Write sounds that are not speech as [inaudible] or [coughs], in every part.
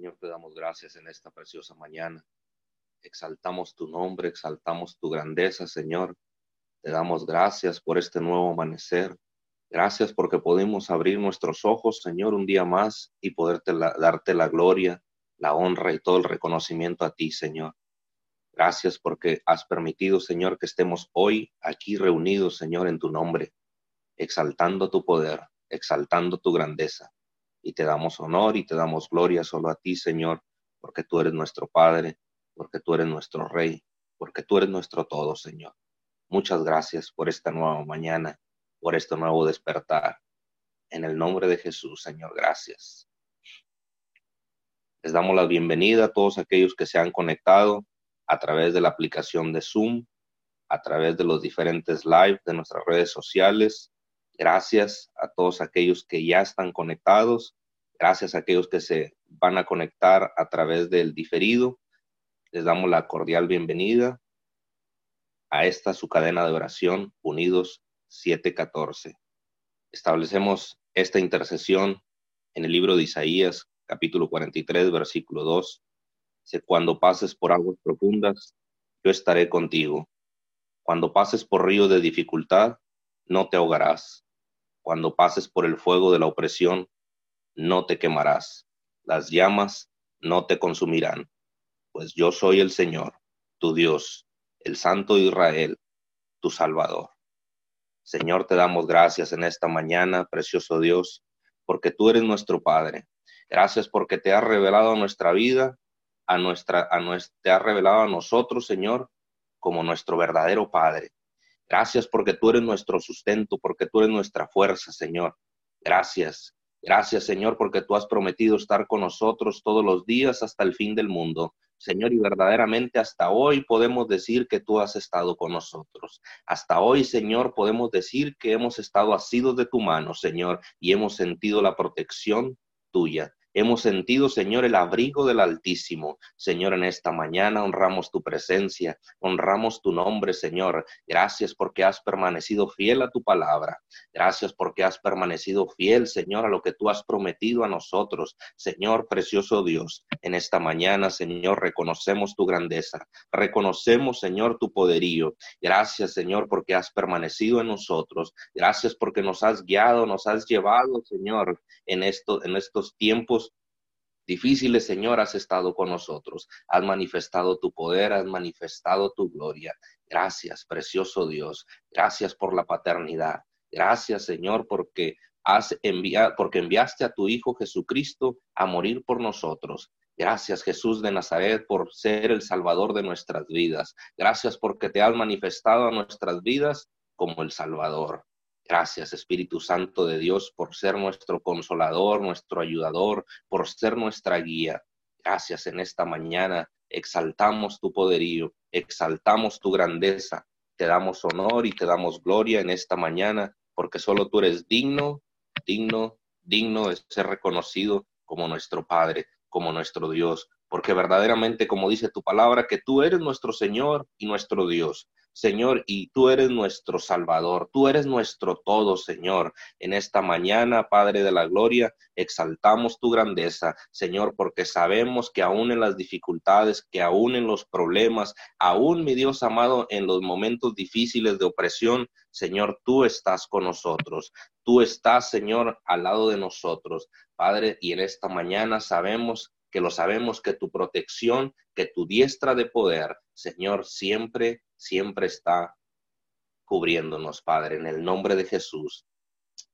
Señor, te damos gracias en esta preciosa mañana. Exaltamos tu nombre, exaltamos tu grandeza, Señor. Te damos gracias por este nuevo amanecer. Gracias porque podemos abrir nuestros ojos, Señor, un día más y poderte darte la gloria, la honra y todo el reconocimiento a ti, Señor. Gracias porque has permitido, Señor, que estemos hoy aquí reunidos, Señor, en tu nombre, exaltando tu poder, exaltando tu grandeza. Y te damos honor y te damos gloria solo a ti, Señor, porque tú eres nuestro Padre, porque tú eres nuestro Rey, porque tú eres nuestro todo, Señor. Muchas gracias por esta nueva mañana, por este nuevo despertar. En el nombre de Jesús, Señor, gracias. Les damos la bienvenida a todos aquellos que se han conectado a través de la aplicación de Zoom, a través de los diferentes live de nuestras redes sociales. Gracias a todos aquellos que ya están conectados. Gracias a aquellos que se van a conectar a través del diferido. Les damos la cordial bienvenida a esta su cadena de oración, Unidos 714. Establecemos esta intercesión en el libro de Isaías, capítulo 43, versículo 2 cuando pases por aguas profundas, yo estaré contigo. Cuando pases por río de dificultad, no te ahogarás. Cuando pases por el fuego de la opresión, no te quemarás. Las llamas no te consumirán. Pues yo soy el Señor, tu Dios, el Santo Israel, tu Salvador. Señor, te damos gracias en esta mañana, precioso Dios, porque tú eres nuestro Padre. Gracias porque te has revelado nuestra vida a nuestra, a nuestra, te ha revelado a nosotros, Señor, como nuestro verdadero Padre. Gracias porque tú eres nuestro sustento, porque tú eres nuestra fuerza, Señor. Gracias. Gracias, Señor, porque tú has prometido estar con nosotros todos los días hasta el fin del mundo. Señor, y verdaderamente hasta hoy podemos decir que tú has estado con nosotros. Hasta hoy, Señor, podemos decir que hemos estado asidos de tu mano, Señor, y hemos sentido la protección tuya. Hemos sentido, Señor, el abrigo del Altísimo. Señor, en esta mañana honramos tu presencia, honramos tu nombre, Señor. Gracias porque has permanecido fiel a tu palabra. Gracias porque has permanecido fiel, Señor, a lo que tú has prometido a nosotros. Señor, precioso Dios, en esta mañana, Señor, reconocemos tu grandeza. Reconocemos, Señor, tu poderío. Gracias, Señor, porque has permanecido en nosotros. Gracias porque nos has guiado, nos has llevado, Señor, en, esto, en estos tiempos difíciles, Señor, has estado con nosotros. Has manifestado tu poder, has manifestado tu gloria. Gracias, precioso Dios. Gracias por la paternidad. Gracias, Señor, porque has enviado, porque enviaste a tu Hijo Jesucristo a morir por nosotros. Gracias Jesús de Nazaret por ser el Salvador de nuestras vidas. Gracias porque te has manifestado a nuestras vidas como el Salvador. Gracias, Espíritu Santo de Dios, por ser nuestro consolador, nuestro ayudador, por ser nuestra guía. Gracias en esta mañana. Exaltamos tu poderío, exaltamos tu grandeza. Te damos honor y te damos gloria en esta mañana, porque solo tú eres digno, digno, digno de ser reconocido como nuestro Padre, como nuestro Dios, porque verdaderamente, como dice tu palabra, que tú eres nuestro Señor y nuestro Dios. Señor, y tú eres nuestro Salvador, tú eres nuestro todo, Señor. En esta mañana, Padre de la Gloria, exaltamos tu grandeza, Señor, porque sabemos que aún en las dificultades, que aún en los problemas, aún, mi Dios amado, en los momentos difíciles de opresión, Señor, tú estás con nosotros. Tú estás, Señor, al lado de nosotros, Padre, y en esta mañana sabemos que lo sabemos que tu protección, que tu diestra de poder, Señor, siempre, siempre está cubriéndonos, Padre, en el nombre de Jesús.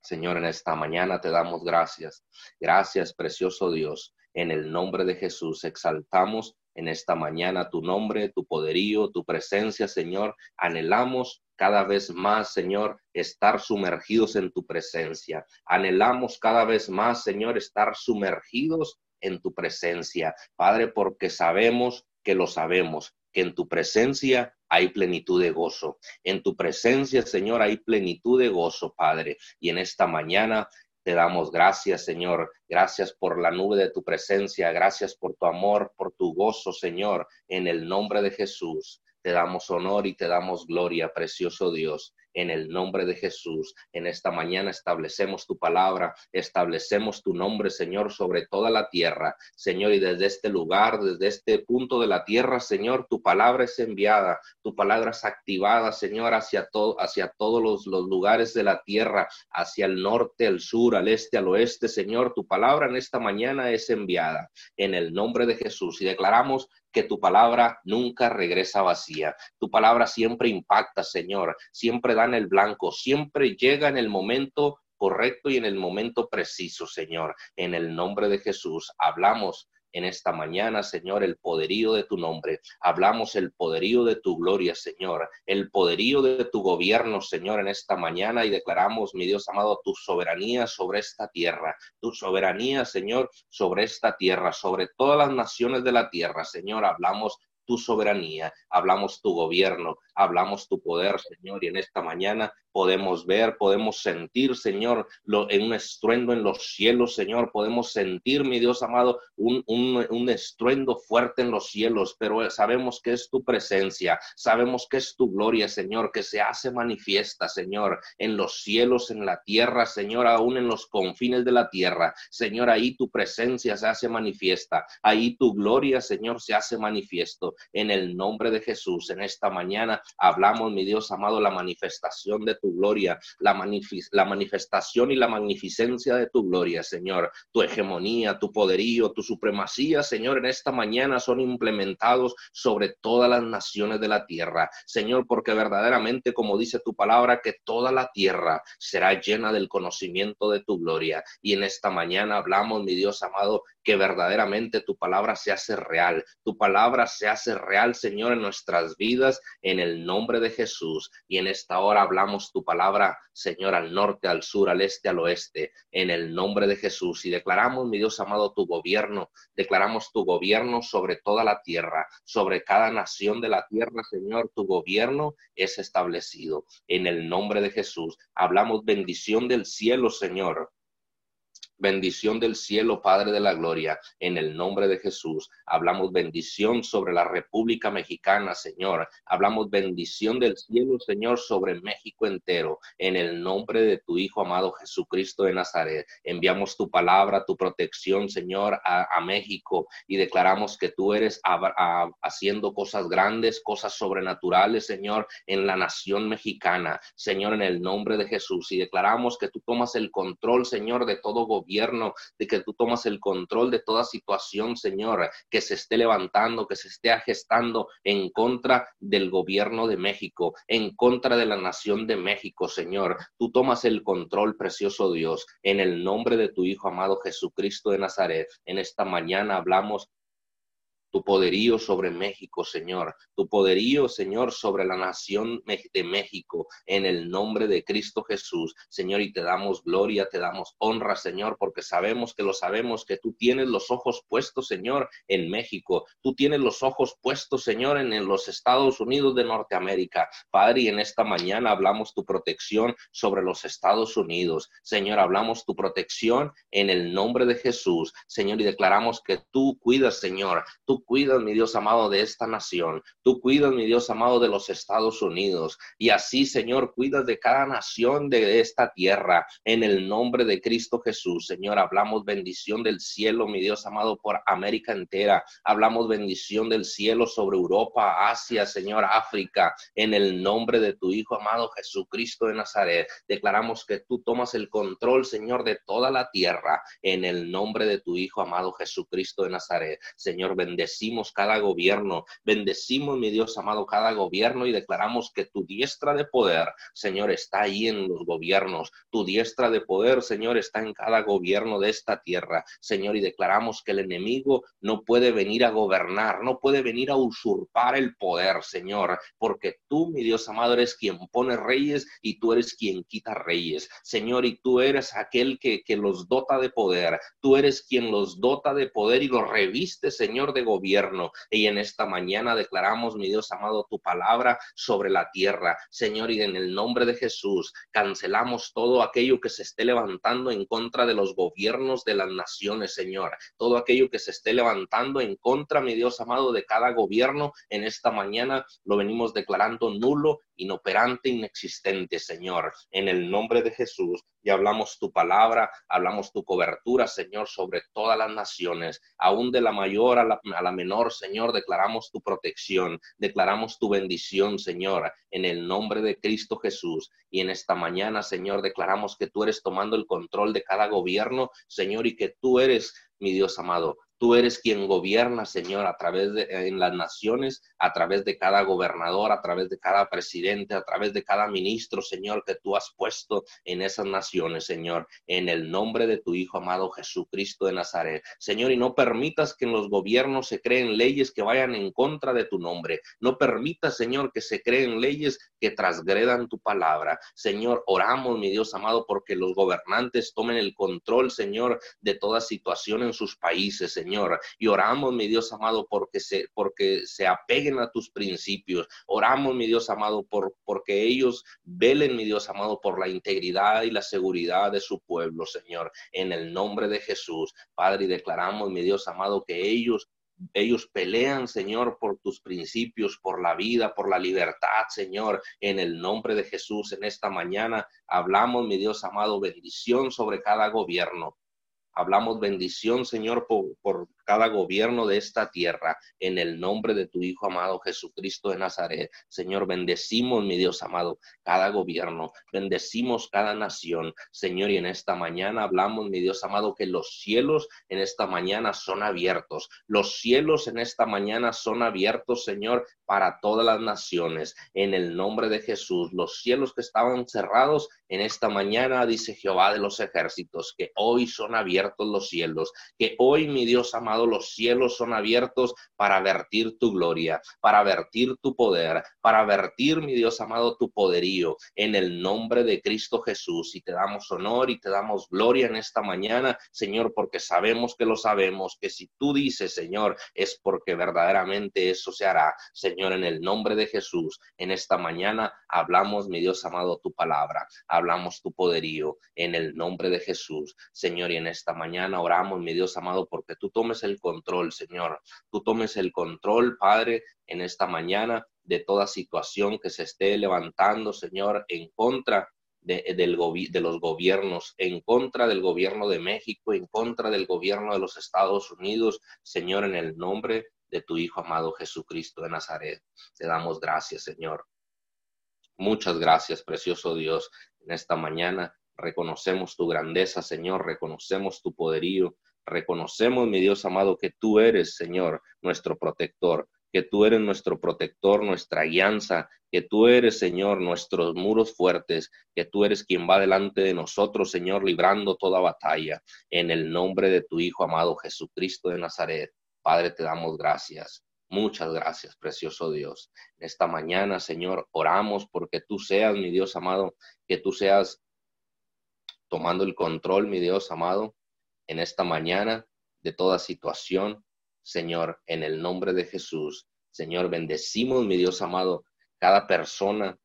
Señor, en esta mañana te damos gracias. Gracias, precioso Dios. En el nombre de Jesús exaltamos en esta mañana tu nombre, tu poderío, tu presencia, Señor. Anhelamos cada vez más, Señor, estar sumergidos en tu presencia. Anhelamos cada vez más, Señor, estar sumergidos en tu presencia, Padre, porque sabemos que lo sabemos, que en tu presencia hay plenitud de gozo. En tu presencia, Señor, hay plenitud de gozo, Padre. Y en esta mañana te damos gracias, Señor. Gracias por la nube de tu presencia. Gracias por tu amor, por tu gozo, Señor. En el nombre de Jesús, te damos honor y te damos gloria, precioso Dios. En el nombre de Jesús. En esta mañana establecemos tu palabra, establecemos tu nombre, Señor, sobre toda la tierra. Señor, y desde este lugar, desde este punto de la tierra, Señor, tu palabra es enviada, tu palabra es activada, Señor, hacia, todo, hacia todos los, los lugares de la tierra, hacia el norte, al sur, al este, al oeste, Señor. Tu palabra en esta mañana es enviada en el nombre de Jesús y declaramos que tu palabra nunca regresa vacía. Tu palabra siempre impacta, Señor, siempre da en el blanco, siempre llega en el momento correcto y en el momento preciso, Señor. En el nombre de Jesús hablamos en esta mañana, Señor, el poderío de tu nombre. Hablamos el poderío de tu gloria, Señor, el poderío de tu gobierno, Señor, en esta mañana y declaramos, mi Dios amado, tu soberanía sobre esta tierra, tu soberanía, Señor, sobre esta tierra, sobre todas las naciones de la tierra, Señor. Hablamos tu soberanía, hablamos tu gobierno, hablamos tu poder, Señor, y en esta mañana podemos ver, podemos sentir, Señor, lo, en un estruendo en los cielos, Señor, podemos sentir, mi Dios amado, un, un, un estruendo fuerte en los cielos, pero sabemos que es tu presencia, sabemos que es tu gloria, Señor, que se hace manifiesta, Señor, en los cielos, en la tierra, Señor, aún en los confines de la tierra, Señor, ahí tu presencia se hace manifiesta, ahí tu gloria, Señor, se hace manifiesto, en el nombre de Jesús, en esta mañana hablamos, mi Dios amado, la manifestación de tu gloria, la, manifestación y la magnificencia de tu gloria, Señor. Tu hegemonía, tu poderío, tu supremacía, Señor, en esta mañana son implementados sobre todas las naciones de la tierra. Señor, porque verdaderamente, como dice tu palabra, que toda la tierra será llena del conocimiento de tu gloria. Y en esta mañana hablamos, mi Dios amado, que verdaderamente tu palabra se hace real. Tu palabra se hace real, Señor, en nuestras vidas, en el nombre de Jesús. Y en esta hora hablamos tu palabra, Señor, al norte, al sur, al este, al oeste, en el nombre de Jesús. Y declaramos, mi Dios amado, tu gobierno, declaramos tu gobierno sobre toda la tierra, sobre cada nación de la tierra, Señor, tu gobierno es establecido. En el nombre de Jesús, hablamos bendición del cielo, Señor bendición del cielo, Padre de la Gloria, en el nombre de Jesús. Hablamos bendición sobre la República Mexicana, Señor. Hablamos bendición del cielo, Señor, sobre México entero, en el nombre de tu Hijo amado Jesucristo de Nazaret. Enviamos tu palabra, tu protección, Señor, a, México y declaramos que tú eres haciendo cosas grandes, cosas sobrenaturales, Señor, en la nación mexicana, Señor, en el nombre de Jesús. Y declaramos que tú tomas el control, Señor, de todo gobierno gobierno, de que tú tomas el control de toda situación, Señor, que se esté levantando, que se esté gestando en contra del gobierno de México, en contra de la nación de México, Señor. Tú tomas el control, precioso Dios, en el nombre de tu Hijo amado Jesucristo de Nazaret. En esta mañana hablamos tu poderío sobre México, Señor, tu poderío, Señor, sobre la nación de México, en el nombre de Cristo Jesús, Señor, y te damos gloria, te damos honra, Señor, porque sabemos que lo sabemos, que tú tienes los ojos puestos, Señor, en México, tú tienes los ojos puestos, Señor, en, los Estados Unidos de Norteamérica, Padre, y en esta mañana hablamos tu protección sobre los Estados Unidos, Señor, hablamos tu protección en el nombre de Jesús, Señor, y declaramos que tú cuidas, Señor, tú cuidas, mi Dios amado, de esta nación. Tú cuidas, mi Dios amado, de los Estados Unidos. Y así, Señor, cuidas de cada nación de esta tierra. En el nombre de Cristo Jesús, Señor, hablamos bendición del cielo, mi Dios amado, por América entera. Hablamos bendición del cielo sobre Europa, Asia, Señor, África. En el nombre de tu Hijo amado Jesucristo de Nazaret, declaramos que tú tomas el control, Señor, de toda la tierra. En el nombre de tu Hijo amado Jesucristo de Nazaret. Señor, bendecimos bendecimos cada gobierno, bendecimos, mi Dios amado, cada gobierno y declaramos que tu diestra de poder, Señor, está ahí en los gobiernos. Tu diestra de poder, Señor, está en cada gobierno de esta tierra, Señor, y declaramos que el enemigo no puede venir a gobernar, no puede venir a usurpar el poder, Señor, porque tú, mi Dios amado, eres quien pone reyes y tú eres quien quita reyes, Señor, y tú eres aquel que, que los dota de poder, tú eres quien los dota de poder y los reviste, Señor, de gobierno gobierno. Y en esta mañana declaramos, mi Dios amado, tu palabra sobre la tierra. Señor, y en el nombre de Jesús, cancelamos todo aquello que se esté levantando en contra de los gobiernos de las naciones, Señor. Todo aquello que se esté levantando en contra, mi Dios amado, de cada gobierno, en esta mañana lo venimos declarando nulo, inoperante, inexistente, Señor. En el nombre de Jesús, y hablamos tu palabra, hablamos tu cobertura, Señor, sobre todas las naciones, aún de la mayor a a la menor, Señor, declaramos tu protección, declaramos tu bendición, Señor, en el nombre de Cristo Jesús. Y en esta mañana, Señor, declaramos que tú eres tomando el control de cada gobierno, Señor, y que tú eres, mi Dios amado, Tú eres quien gobierna, Señor, a través de en las naciones, a través de cada gobernador, a través de cada presidente, a través de cada ministro, Señor, que tú has puesto en esas naciones, Señor, en el nombre de tu Hijo amado Jesucristo de Nazaret. Señor, y no permitas que en los gobiernos se creen leyes que vayan en contra de tu nombre. No permitas, Señor, que se creen leyes que transgredan tu palabra. Señor, oramos, mi Dios amado, porque los gobernantes tomen el control, Señor, de toda situación en sus países, Señor Señor. Y oramos, mi Dios amado, porque se, porque se apeguen a tus principios. Oramos, mi Dios amado, por, porque ellos velen, mi Dios amado, por la integridad y la seguridad de su pueblo, Señor. En el nombre de Jesús, Padre, y declaramos, mi Dios amado, que ellos ellos pelean, Señor, por tus principios, por la vida, por la libertad, Señor, en el nombre de Jesús. En esta mañana hablamos, mi Dios amado, bendición sobre cada gobierno. Hablamos bendición, Señor, por, por, cada gobierno de esta tierra, en el nombre de tu Hijo amado Jesucristo de Nazaret. Señor, bendecimos, mi Dios amado, cada gobierno, bendecimos cada nación, Señor, y en esta mañana hablamos, mi Dios amado, que los cielos en esta mañana son abiertos, los cielos en esta mañana son abiertos, Señor, para todas las naciones, en el nombre de Jesús. Los cielos que estaban cerrados en esta mañana, dice Jehová de los ejércitos, que hoy son abiertos los cielos, que hoy, mi Dios amado, los cielos son abiertos para vertir tu gloria, para vertir tu poder, para vertir, mi Dios amado, tu poderío en el nombre de Cristo Jesús. Y te damos honor y te damos gloria en esta mañana, Señor, porque sabemos que lo sabemos, que si tú dices, Señor, es porque verdaderamente eso se hará. Señor, en el nombre de Jesús, en esta mañana hablamos, mi Dios amado, tu palabra, hablamos tu poderío en el nombre de Jesús. Señor, y en esta mañana oramos, mi Dios amado, porque tú tomes el control, Señor. Tú tomes el control, Padre, en esta mañana de toda situación que se esté levantando, Señor, en contra de, del de los gobiernos, en contra del gobierno de México, en contra del gobierno de los Estados Unidos, Señor, en el nombre de tu Hijo amado Jesucristo de Nazaret. Te damos gracias, Señor. Muchas gracias, precioso Dios, en esta mañana. Reconocemos tu grandeza, Señor, reconocemos tu poderío, Reconocemos, mi Dios amado, que tú eres, Señor, nuestro protector, que tú eres nuestro protector, nuestra guianza, que tú eres, Señor, nuestros muros fuertes, que tú eres quien va delante de nosotros, Señor, librando toda batalla. En el nombre de tu Hijo amado Jesucristo de Nazaret, Padre, te damos gracias. Muchas gracias, precioso Dios. Esta mañana, Señor, oramos porque tú seas, mi Dios amado, que tú seas tomando el control, mi Dios amado, en esta mañana de toda situación, Señor, en el nombre de Jesús. Señor, bendecimos, mi Dios amado, cada persona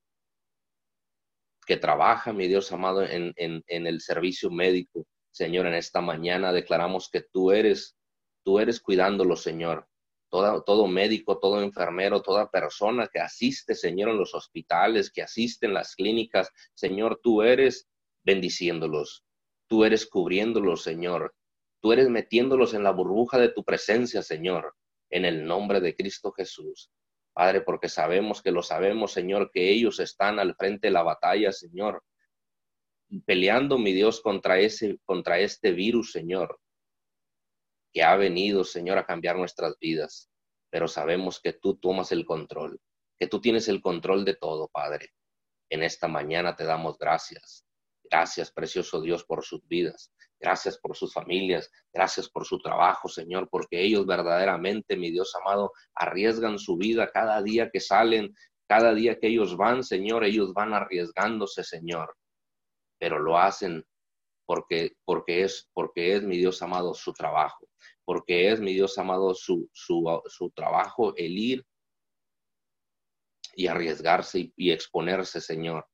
que trabaja, mi Dios amado, en, en, el servicio médico. Señor, en esta mañana declaramos que tú eres, tú eres cuidándolo, Señor. Todo, todo médico, todo enfermero, toda persona que asiste, Señor, en los hospitales, que asiste en las clínicas, Señor, tú eres bendiciéndolos. Tú eres cubriéndolos, Señor. Tú eres metiéndolos en la burbuja de tu presencia, Señor, en el nombre de Cristo Jesús. Padre, porque sabemos que lo sabemos, Señor, que ellos están al frente de la batalla, Señor, peleando, mi Dios, contra ese, contra este virus, Señor, que ha venido, Señor, a cambiar nuestras vidas. Pero sabemos que tú tomas el control, que tú tienes el control de todo, Padre. En esta mañana te damos gracias. Gracias, precioso Dios, por sus vidas. Gracias por sus familias. Gracias por su trabajo, Señor, porque ellos verdaderamente, mi Dios amado, arriesgan su vida cada día que salen, cada día que ellos van, Señor, ellos van arriesgándose, Señor. Pero lo hacen porque, porque, es, porque es, mi Dios amado, su trabajo, porque es, mi Dios amado, su, su, su trabajo el ir y arriesgarse y, exponerse, Señor.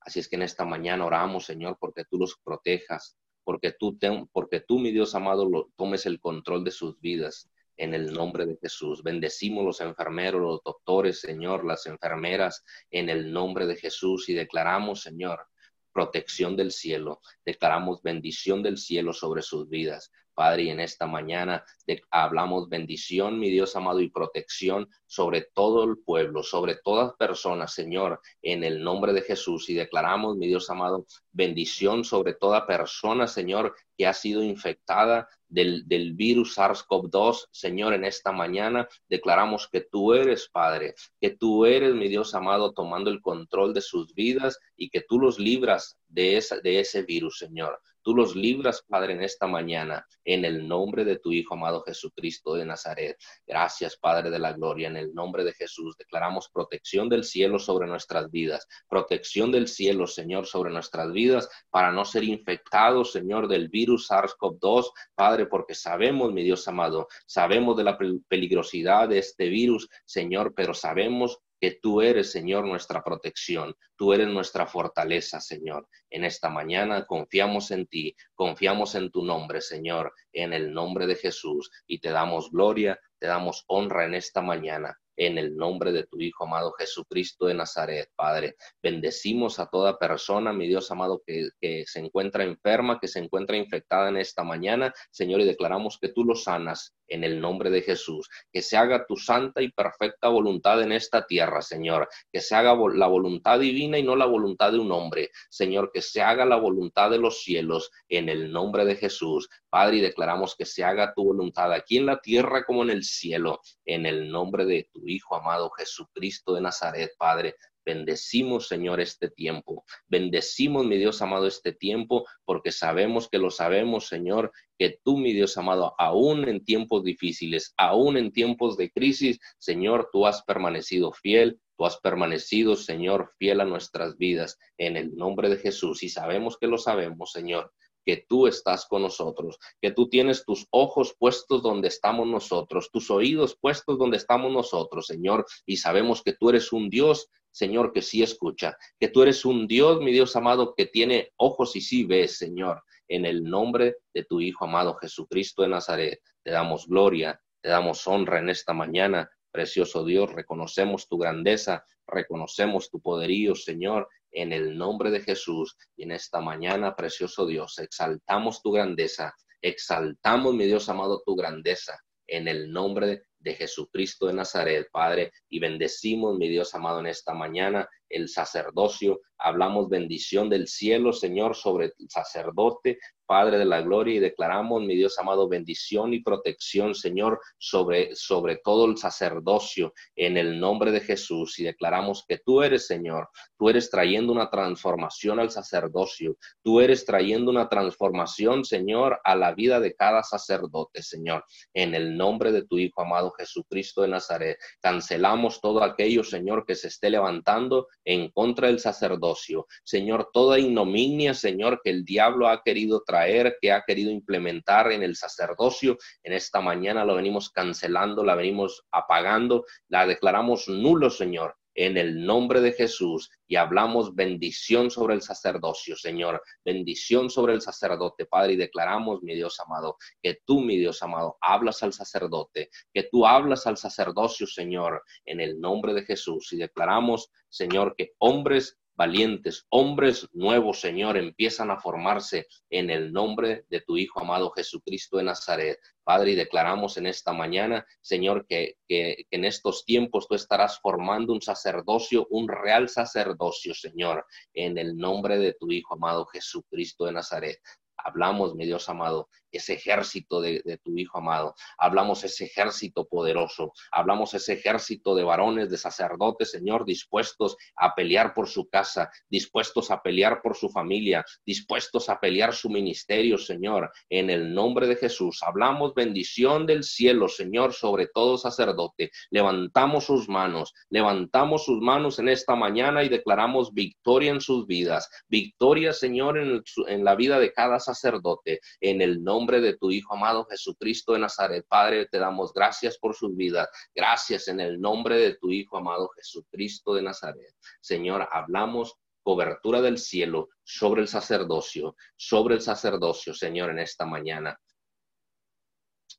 Así es que en esta mañana oramos, Señor, porque tú los protejas, porque tú, porque tú, mi Dios amado, lo, tomes el control de sus vidas en el nombre de Jesús. Bendecimos los enfermeros, los doctores, Señor, las enfermeras, en el nombre de Jesús y declaramos, Señor, protección del cielo, declaramos bendición del cielo sobre sus vidas. Padre, y en esta mañana hablamos bendición, mi Dios amado, y protección sobre todo el pueblo, sobre todas personas, Señor, en el nombre de Jesús. Y declaramos, mi Dios amado, bendición sobre toda persona, Señor, que ha sido infectada del, virus SARS-CoV-2, Señor, en esta mañana declaramos que tú eres, Padre, que tú eres, mi Dios amado, tomando el control de sus vidas y que tú los libras de ese virus, Señor. Tú los libras, Padre, en esta mañana, en el nombre de tu Hijo amado Jesucristo de Nazaret. Gracias, Padre de la Gloria, en el nombre de Jesús. Declaramos protección del cielo sobre nuestras vidas, protección del cielo, Señor, sobre nuestras vidas, para no ser infectados, Señor, del virus SARS-CoV-2, Padre, porque sabemos, mi Dios amado, sabemos de la peligrosidad de este virus, Señor, pero sabemos que tú eres, Señor, nuestra protección, tú eres nuestra fortaleza, Señor. En esta mañana confiamos en ti, confiamos en tu nombre, Señor, en el nombre de Jesús, y te damos gloria, te damos honra en esta mañana en el nombre de tu Hijo amado Jesucristo de Nazaret, Padre. Bendecimos a toda persona, mi Dios amado, que, se encuentra enferma, que se encuentra infectada en esta mañana, Señor, y declaramos que tú lo sanas en el nombre de Jesús. Que se haga tu santa y perfecta voluntad en esta tierra, Señor. Que se haga la voluntad divina y no la voluntad de un hombre. Señor, que se haga la voluntad de los cielos en el nombre de Jesús. Padre, y declaramos que se haga tu voluntad aquí en la tierra como en el cielo, en el nombre de tu Hijo amado Jesucristo de Nazaret, Padre. Bendecimos, Señor, este tiempo. Bendecimos, mi Dios amado, este tiempo, porque sabemos que lo sabemos, Señor, que tú, mi Dios amado, aún en tiempos difíciles, aún en tiempos de crisis, Señor, tú has permanecido fiel, tú has permanecido, Señor, fiel a nuestras vidas, en el nombre de Jesús. Y sabemos que lo sabemos, Señor que tú estás con nosotros, que tú tienes tus ojos puestos donde estamos nosotros, tus oídos puestos donde estamos nosotros, Señor, y sabemos que tú eres un Dios Señor, que sí escucha, que tú eres un Dios, mi Dios amado, que tiene ojos y sí ves, Señor, en el nombre de tu Hijo amado Jesucristo de Nazaret. Te damos gloria, te damos honra en esta mañana, precioso Dios, reconocemos tu grandeza, reconocemos tu poderío, Señor, en el nombre de Jesús. Y en esta mañana, precioso Dios, exaltamos tu grandeza, exaltamos, mi Dios amado, tu grandeza en el nombre de Jesucristo de Nazaret, Padre, y bendecimos, mi Dios amado, en esta mañana el sacerdocio. Hablamos bendición del cielo, Señor, sobre el sacerdote, Padre de la gloria, y declaramos, mi Dios amado, bendición y protección, Señor, sobre, sobre todo el sacerdocio, en el nombre de Jesús, y declaramos que tú eres, Señor, tú eres trayendo una transformación al sacerdocio, tú eres trayendo una transformación, Señor, a la vida de cada sacerdote, Señor, en el nombre de tu Hijo amado Jesucristo de Nazaret. Cancelamos todo aquello, Señor, que se esté levantando en contra del sacerdocio. Señor, toda ignominia, Señor, que el diablo ha querido traer, que ha querido implementar en el sacerdocio, en esta mañana lo venimos cancelando, la venimos apagando, la declaramos nulo, Señor en el nombre de Jesús y hablamos bendición sobre el sacerdocio, Señor, bendición sobre el sacerdote, Padre, y declaramos, mi Dios amado, que tú, mi Dios amado, hablas al sacerdote, que tú hablas al sacerdocio, Señor, en el nombre de Jesús, y declaramos, Señor, que hombres valientes, hombres nuevos, Señor, empiezan a formarse en el nombre de tu Hijo amado Jesucristo de Nazaret. Padre, y declaramos en esta mañana, Señor, que, que, en estos tiempos tú estarás formando un sacerdocio, un real sacerdocio, Señor, en el nombre de tu Hijo amado Jesucristo de Nazaret. Hablamos, mi Dios amado, ese ejército de, tu Hijo amado. Hablamos ese ejército poderoso. Hablamos ese ejército de varones, de sacerdotes, Señor, dispuestos a pelear por su casa, dispuestos a pelear por su familia, dispuestos a pelear su ministerio, Señor. En el nombre de Jesús, hablamos bendición del cielo, Señor, sobre todo sacerdote. Levantamos sus manos, levantamos sus manos en esta mañana y declaramos victoria en sus vidas. Victoria, Señor, en, en la vida de cada sacerdote. En el nombre nombre de tu Hijo amado Jesucristo de Nazaret. Padre, te damos gracias por su vida. Gracias en el nombre de tu Hijo amado Jesucristo de Nazaret. Señor, hablamos cobertura del cielo sobre el sacerdocio, sobre el sacerdocio, Señor, en esta mañana.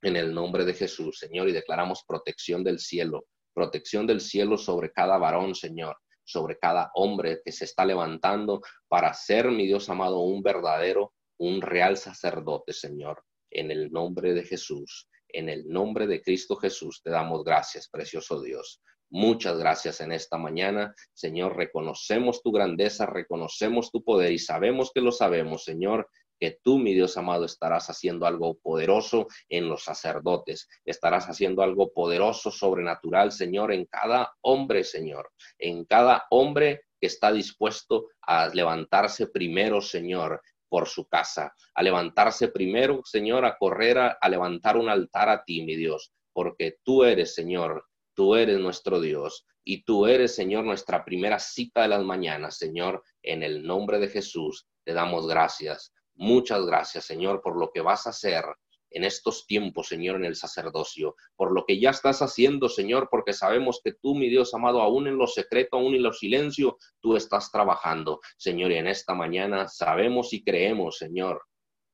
En el nombre de Jesús, Señor, y declaramos protección del cielo, protección del cielo sobre cada varón, Señor, sobre cada hombre que se está levantando para ser, mi Dios amado, un verdadero un real sacerdote, Señor, en el nombre de Jesús, en el nombre de Cristo Jesús, te damos gracias, precioso Dios. Muchas gracias en esta mañana, Señor. Reconocemos tu grandeza, reconocemos tu poder y sabemos que lo sabemos, Señor, que tú, mi Dios amado, estarás haciendo algo poderoso en los sacerdotes, estarás haciendo algo poderoso, sobrenatural, Señor, en cada hombre, Señor, en cada hombre que está dispuesto a levantarse primero, Señor, por su casa, a levantarse primero, Señor, a correr a, levantar un altar a ti, mi Dios, porque tú eres, Señor, tú eres nuestro Dios. Y tú eres, Señor, nuestra primera cita de las mañanas, Señor, en el nombre de Jesús, te damos gracias. Muchas gracias, Señor, por lo que vas a hacer en estos tiempos, Señor, en el sacerdocio, por lo que ya estás haciendo, Señor, porque sabemos que tú, mi Dios amado, aún en lo secreto, aún en lo silencio, tú estás trabajando, Señor, y en esta mañana sabemos y creemos, Señor,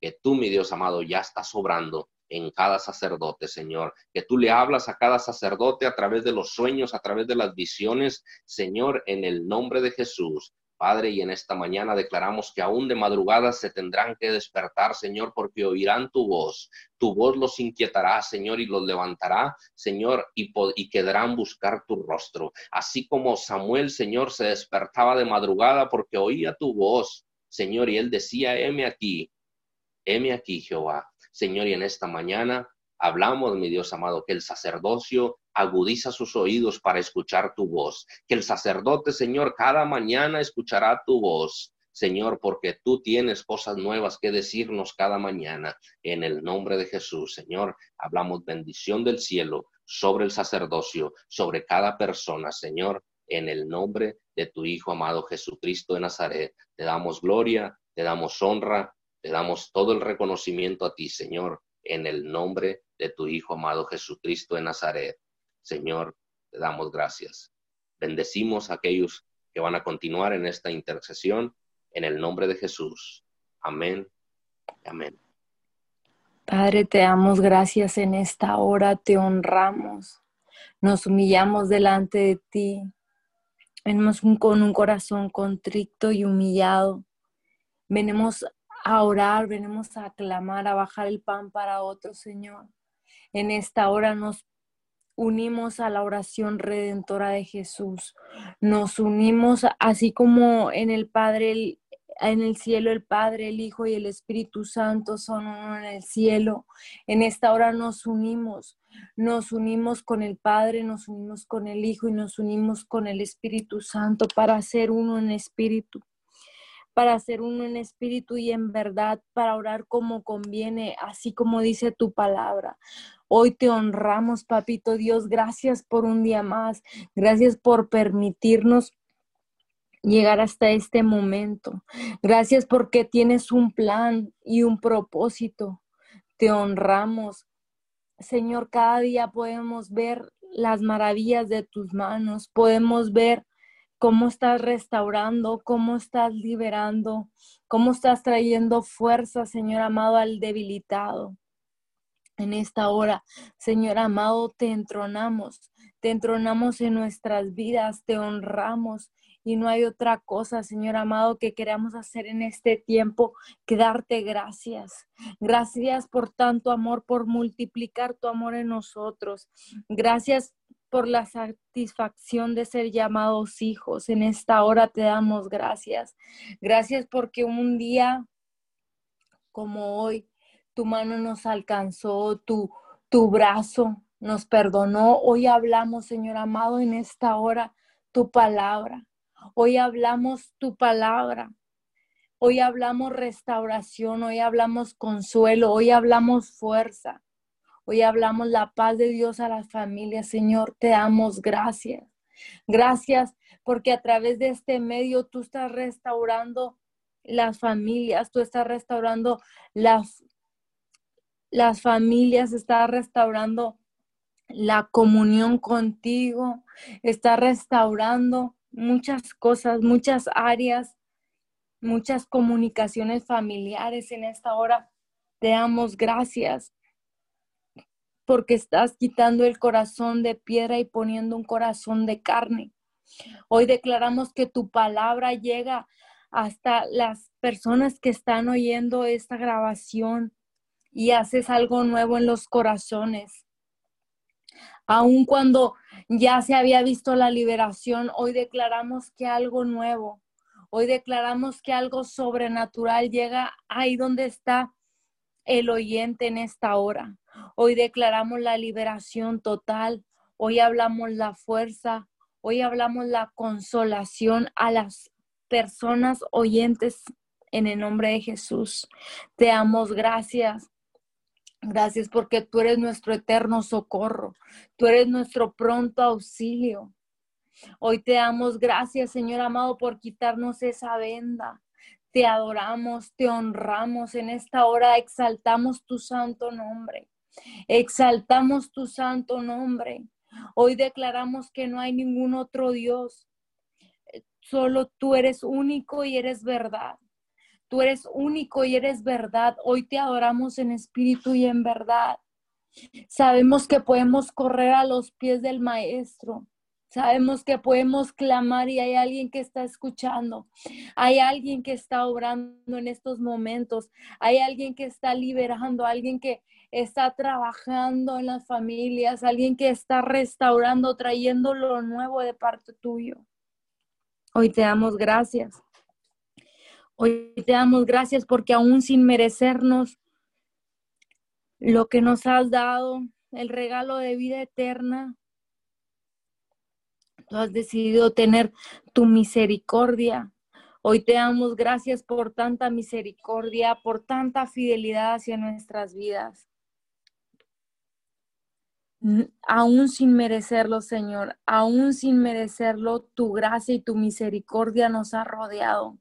que tú, mi Dios amado, ya estás obrando en cada sacerdote, Señor, que tú le hablas a cada sacerdote a través de los sueños, a través de las visiones, Señor, en el nombre de Jesús. Padre, y en esta mañana declaramos que aún de madrugada se tendrán que despertar, Señor, porque oirán tu voz. Tu voz los inquietará, Señor, y los levantará, Señor, y, y quedarán buscar tu rostro. Así como Samuel, Señor, se despertaba de madrugada porque oía tu voz, Señor, y él decía, heme aquí, heme aquí, Jehová. Señor, y en esta mañana hablamos, mi Dios amado, que el sacerdocio agudiza sus oídos para escuchar tu voz. Que el sacerdote, Señor, cada mañana escuchará tu voz. Señor, porque tú tienes cosas nuevas que decirnos cada mañana. En el nombre de Jesús, Señor, hablamos bendición del cielo sobre el sacerdocio, sobre cada persona, Señor, en el nombre de tu Hijo amado Jesucristo de Nazaret. Te damos gloria, te damos honra, te damos todo el reconocimiento a ti, Señor, en el nombre de tu Hijo amado Jesucristo de Nazaret. Señor, te damos gracias. Bendecimos a aquellos que van a continuar en esta intercesión en el nombre de Jesús. Amén. Amén. Padre, te damos gracias en esta hora, te honramos, nos humillamos delante de ti, venimos con un corazón contrito y humillado, venimos a orar, venimos a clamar, a bajar el pan para otro, Señor. En esta hora nos unimos a la oración redentora de Jesús. Nos unimos así como en el Padre, en el cielo el Padre, el Hijo y el Espíritu Santo son uno en el cielo. En esta hora nos unimos. Nos unimos con el Padre, nos unimos con el Hijo y nos unimos con el Espíritu Santo para ser uno en espíritu para ser uno en espíritu y en verdad, para orar como conviene, así como dice tu palabra. Hoy te honramos, papito Dios. Gracias por un día más. Gracias por permitirnos llegar hasta este momento. Gracias porque tienes un plan y un propósito. Te honramos. Señor, cada día podemos ver las maravillas de tus manos. Podemos ver cómo estás restaurando, cómo estás liberando, cómo estás trayendo fuerza, Señor amado, al debilitado. En esta hora, Señor amado, te entronamos, te entronamos en nuestras vidas, te honramos y no hay otra cosa, Señor amado, que queramos hacer en este tiempo que darte gracias. Gracias por tanto amor, por multiplicar tu amor en nosotros. Gracias por la satisfacción de ser llamados hijos. En esta hora te damos gracias. Gracias porque un día como hoy tu mano nos alcanzó, tu, tu brazo nos perdonó. Hoy hablamos, Señor amado, en esta hora tu palabra. Hoy hablamos tu palabra. Hoy hablamos restauración, hoy hablamos consuelo, hoy hablamos fuerza. Hoy hablamos la paz de Dios a las familias. Señor, te damos gracias. Gracias porque a través de este medio tú estás restaurando las familias, tú estás restaurando las, las familias, estás restaurando la comunión contigo, estás restaurando muchas cosas, muchas áreas, muchas comunicaciones familiares en esta hora. Te damos gracias porque estás quitando el corazón de piedra y poniendo un corazón de carne. Hoy declaramos que tu palabra llega hasta las personas que están oyendo esta grabación y haces algo nuevo en los corazones. Aun cuando ya se había visto la liberación, hoy declaramos que algo nuevo, hoy declaramos que algo sobrenatural llega ahí donde está el oyente en esta hora. Hoy declaramos la liberación total, hoy hablamos la fuerza, hoy hablamos la consolación a las personas oyentes en el nombre de Jesús. Te damos gracias. Gracias porque tú eres nuestro eterno socorro. Tú eres nuestro pronto auxilio. Hoy te damos gracias, Señor amado, por quitarnos esa venda. Te adoramos, te honramos. En esta hora exaltamos tu santo nombre. Exaltamos tu santo nombre. Hoy declaramos que no hay ningún otro Dios. Solo tú eres único y eres verdad. Tú eres único y eres verdad. Hoy te adoramos en espíritu y en verdad. Sabemos que podemos correr a los pies del Maestro. Sabemos que podemos clamar y hay alguien que está escuchando. Hay alguien que está obrando en estos momentos. Hay alguien que está liberando, alguien que está trabajando en las familias, alguien que está restaurando, trayendo lo nuevo de parte tuyo. Hoy te damos gracias. Hoy te damos gracias porque aún sin merecernos lo que nos has dado, el regalo de vida eterna, tú has decidido tener tu misericordia. Hoy te damos gracias por tanta misericordia, por tanta fidelidad hacia nuestras vidas. Aún sin merecerlo, Señor, aún sin merecerlo, tu gracia y tu misericordia nos ha rodeado.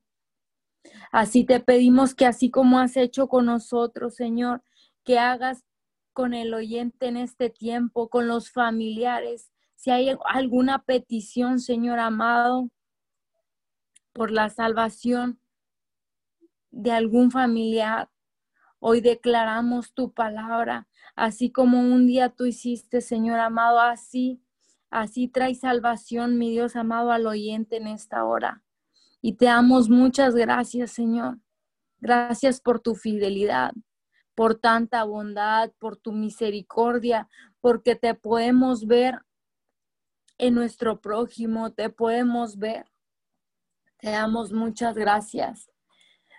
Así te pedimos que así como has hecho con nosotros, Señor, que hagas con el oyente en este tiempo, con los familiares, si hay alguna petición, Señor amado, por la salvación de algún familiar, hoy declaramos tu palabra, así como un día tú hiciste, Señor amado, así, así trae salvación, mi Dios amado, al oyente en esta hora. Y te damos muchas gracias, Señor. Gracias por tu fidelidad, por tanta bondad, por tu misericordia, porque te podemos ver en nuestro prójimo, te podemos ver. Te damos muchas gracias.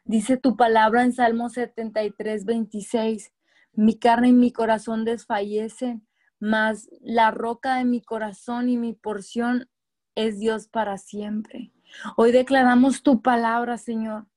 Dice tu palabra en Salmo 73, 26, mi carne y mi corazón desfallecen, mas la roca de mi corazón y mi porción es Dios para siempre. Hoy declaramos tu palabra, Señor.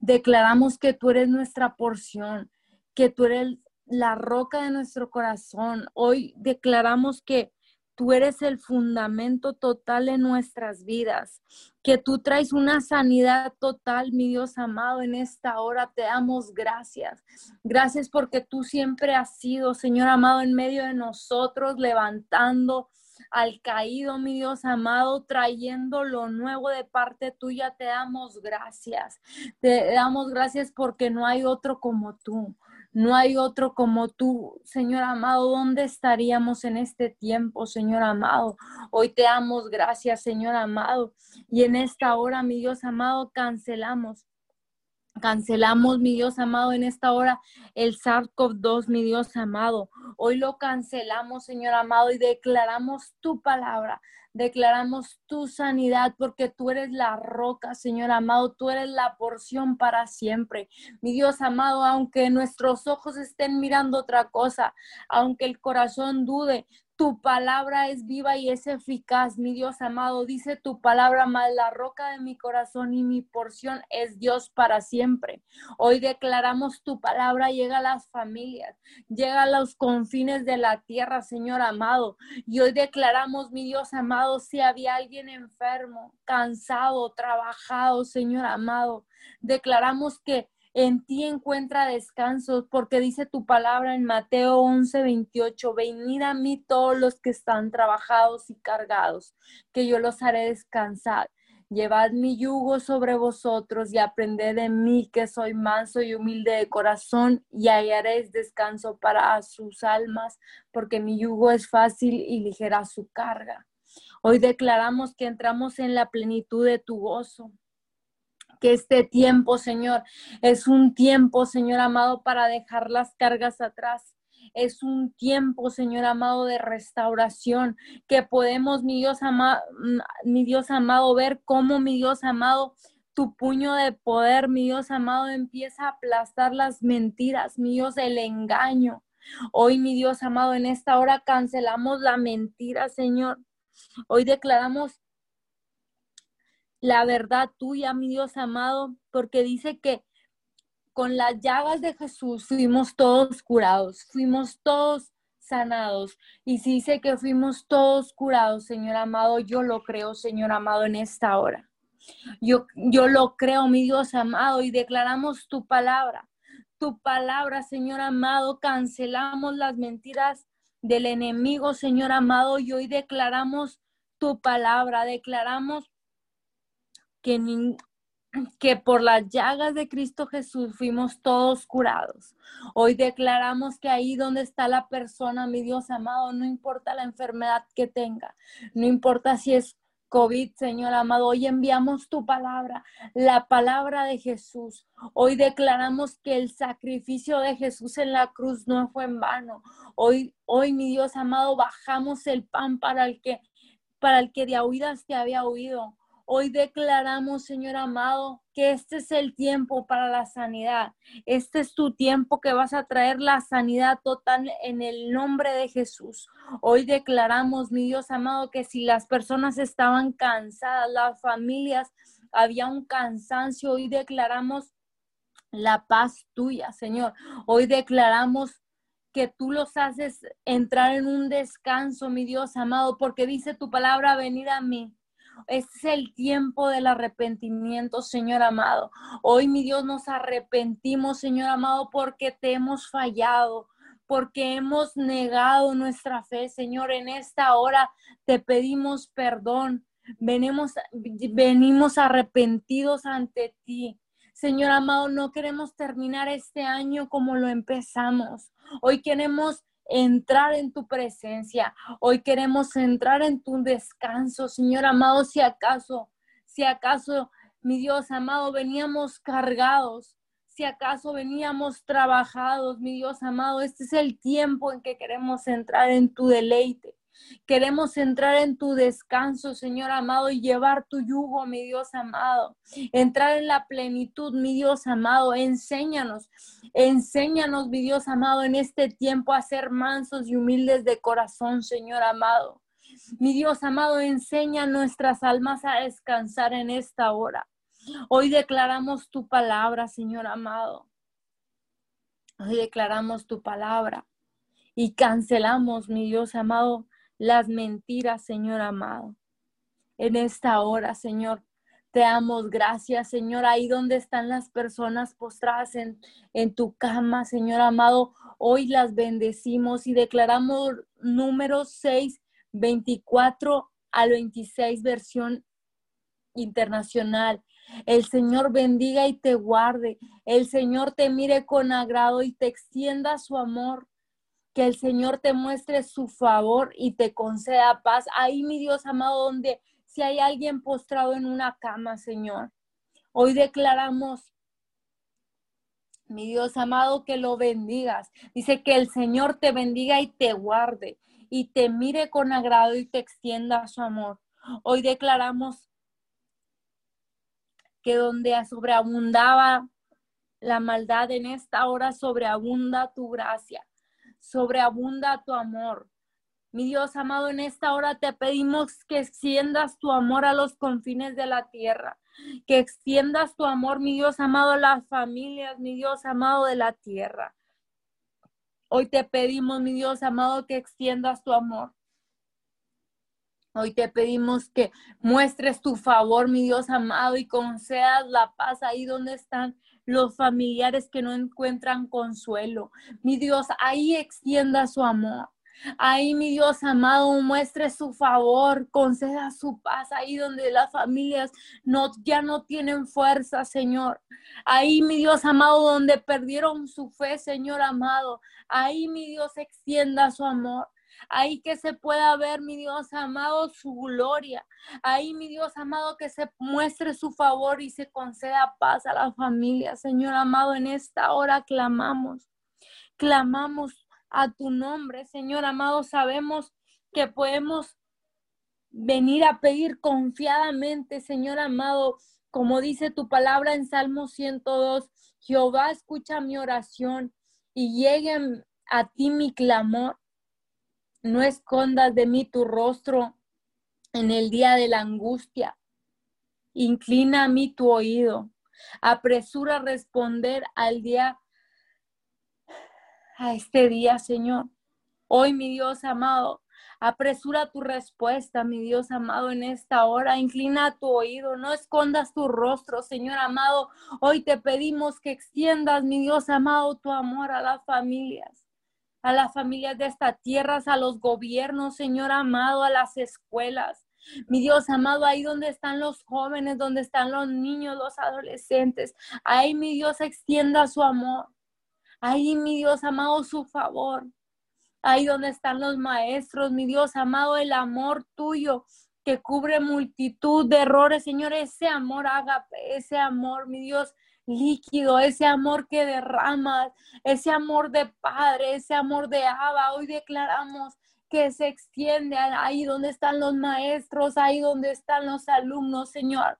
Declaramos que tú eres nuestra porción, que tú eres la roca de nuestro corazón. Hoy declaramos que tú eres el fundamento total de nuestras vidas, que tú traes una sanidad total, mi Dios amado, en esta hora te damos gracias. Gracias porque tú siempre has sido, Señor amado, en medio de nosotros, levantando al caído, mi Dios amado, trayendo lo nuevo de parte tuya. Te damos gracias. Te damos gracias porque no hay otro como tú. No hay otro como tú, Señor amado. ¿Dónde estaríamos en este tiempo, Señor amado? Hoy te damos gracias, Señor amado. Y en esta hora, mi Dios amado, cancelamos Cancelamos, mi Dios amado, en esta hora el SARS-CoV-2, mi Dios amado. Hoy lo cancelamos, Señor amado, y declaramos tu palabra. Declaramos tu sanidad porque tú eres la roca, Señor amado. Tú eres la porción para siempre. Mi Dios amado, aunque nuestros ojos estén mirando otra cosa, aunque el corazón dude, tu palabra es viva y es eficaz, mi Dios amado. Dice tu palabra, más la roca de mi corazón y mi porción es Dios para siempre. Hoy declaramos tu palabra, llega a las familias, llega a los confines de la tierra, Señor amado. Y hoy declaramos, mi Dios amado, si había alguien enfermo, cansado, trabajado, Señor amado, declaramos que en ti encuentra descanso, porque dice tu palabra en Mateo 11, 28, venid a mí todos los que están trabajados y cargados, que yo los haré descansar. Llevad mi yugo sobre vosotros y aprended de mí que soy manso y humilde de corazón y hallaréis descanso para sus almas, porque mi yugo es fácil y ligera su carga. Hoy declaramos que entramos en la plenitud de tu gozo que este tiempo, Señor, es un tiempo, Señor amado, para dejar las cargas atrás. Es un tiempo, Señor amado, de restauración, que podemos, mi Dios, amado, mi Dios amado, ver cómo, mi Dios amado, tu puño de poder, mi Dios amado, empieza a aplastar las mentiras, mi Dios, el engaño. Hoy, mi Dios amado, en esta hora cancelamos la mentira, Señor. Hoy declaramos la verdad tuya, mi Dios amado, porque dice que con las llagas de Jesús fuimos todos curados, fuimos todos sanados. Y si dice que fuimos todos curados, Señor amado, yo lo creo, Señor amado, en esta hora. Yo, yo lo creo, mi Dios amado, y declaramos tu palabra. Tu palabra, Señor amado, cancelamos las mentiras del enemigo, Señor amado, y hoy declaramos tu palabra, declaramos que, por las llagas de Cristo Jesús fuimos todos curados. Hoy declaramos que ahí donde está la persona, mi Dios amado, no importa la enfermedad que tenga, no importa si es COVID, Señor amado. Hoy enviamos tu palabra, la palabra de Jesús. Hoy declaramos que el sacrificio de Jesús en la cruz no fue en vano. Hoy, hoy, mi Dios amado, bajamos el pan para el que, para el que de oídas te había oído. Hoy declaramos, Señor amado, que este es el tiempo para la sanidad. Este es tu tiempo que vas a traer la sanidad total en el nombre de Jesús. Hoy declaramos, mi Dios amado, que si las personas estaban cansadas, las familias, había un cansancio, hoy declaramos la paz tuya, Señor. Hoy declaramos que tú los haces entrar en un descanso, mi Dios amado, porque dice tu palabra, venir a mí es el tiempo del arrepentimiento, Señor amado. Hoy, mi Dios, nos arrepentimos, Señor amado, porque te hemos fallado porque hemos negado nuestra fe, Señor. En esta hora te pedimos perdón. Venimos, venimos arrepentidos ante ti. Señor amado, no queremos terminar este año como lo empezamos. Hoy queremos entrar en tu presencia. Hoy queremos entrar en tu descanso, Señor amado, si acaso, si acaso, mi Dios amado, veníamos cargados, si acaso veníamos trabajados, mi Dios amado, este es el tiempo en que queremos entrar en tu deleite. Queremos entrar en tu descanso, Señor amado, y llevar tu yugo, mi Dios amado. Entrar en la plenitud, mi Dios amado. Enséñanos, enséñanos, mi Dios amado, en este tiempo a ser mansos y humildes de corazón, Señor amado. Mi Dios amado, enseña nuestras almas a descansar en esta hora. Hoy declaramos tu palabra, Señor amado. Hoy declaramos tu palabra y cancelamos, mi Dios amado, las mentiras, Señor amado. En esta hora, Señor, te damos gracias, Señor, ahí donde están las personas postradas en, en tu cama, Señor amado. Hoy las bendecimos y declaramos número 6, 24 al 26, versión internacional. El Señor bendiga y te guarde. El Señor te mire con agrado y te extienda su amor que el Señor te muestre su favor y te conceda paz. Ahí, mi Dios amado, donde si hay alguien postrado en una cama, Señor, hoy declaramos Mi Dios amado, que lo bendigas. Dice que el Señor te bendiga y te guarde y te mire con agrado y te extienda su amor. Hoy declaramos que donde sobreabundaba la maldad en esta hora, sobreabunda tu gracia, sobreabunda tu amor. Mi Dios amado, en esta hora te pedimos que extiendas tu amor a los confines de la tierra, que extiendas tu amor, mi Dios amado, a las familias, mi Dios amado de la tierra. Hoy te pedimos, mi Dios amado, que extiendas tu amor. Hoy te pedimos que muestres tu favor, mi Dios amado, y concedas la paz ahí donde están los familiares que no encuentran consuelo. Mi Dios, ahí extienda su amor. Ahí, mi Dios amado, muestre su favor, conceda su paz ahí donde las familias no, ya no tienen fuerza, Señor. Ahí, mi Dios amado, donde perdieron su fe, Señor amado. Ahí, mi Dios, extienda su amor. Ahí que se pueda ver, mi Dios amado, su gloria. Ahí, mi Dios amado, que se muestre su favor y se conceda paz a la familia. Señor amado, en esta hora clamamos. Clamamos a tu nombre, Señor amado. Sabemos que podemos venir a pedir confiadamente, Señor amado, como dice tu palabra en Salmo 102. Jehová escucha mi oración y llegue a ti mi clamor. No escondas de mí tu rostro en el día de la angustia. Inclina a mí tu oído. Apresura a responder al día a este día, Señor. Hoy, mi Dios amado, apresura tu respuesta, mi Dios amado, en esta hora. Inclina tu oído, no escondas tu rostro, Señor amado. Hoy te pedimos que extiendas, mi Dios amado, tu amor a las familias, a las familias de esta tierra, a los gobiernos, Señor amado, a las escuelas. Mi Dios amado, ahí donde están los jóvenes, donde están los niños, los adolescentes, ahí mi Dios extienda su amor. Ahí, mi Dios amado, su favor. Ahí donde están los maestros, mi Dios amado, el amor tuyo que cubre multitud de errores, Señor, ese amor ágape, ese amor, mi Dios, líquido, ese amor que derramas, ese amor de Padre, ese amor de Abba. Hoy declaramos que se extiende ahí donde están los maestros, ahí donde están los alumnos, Señor.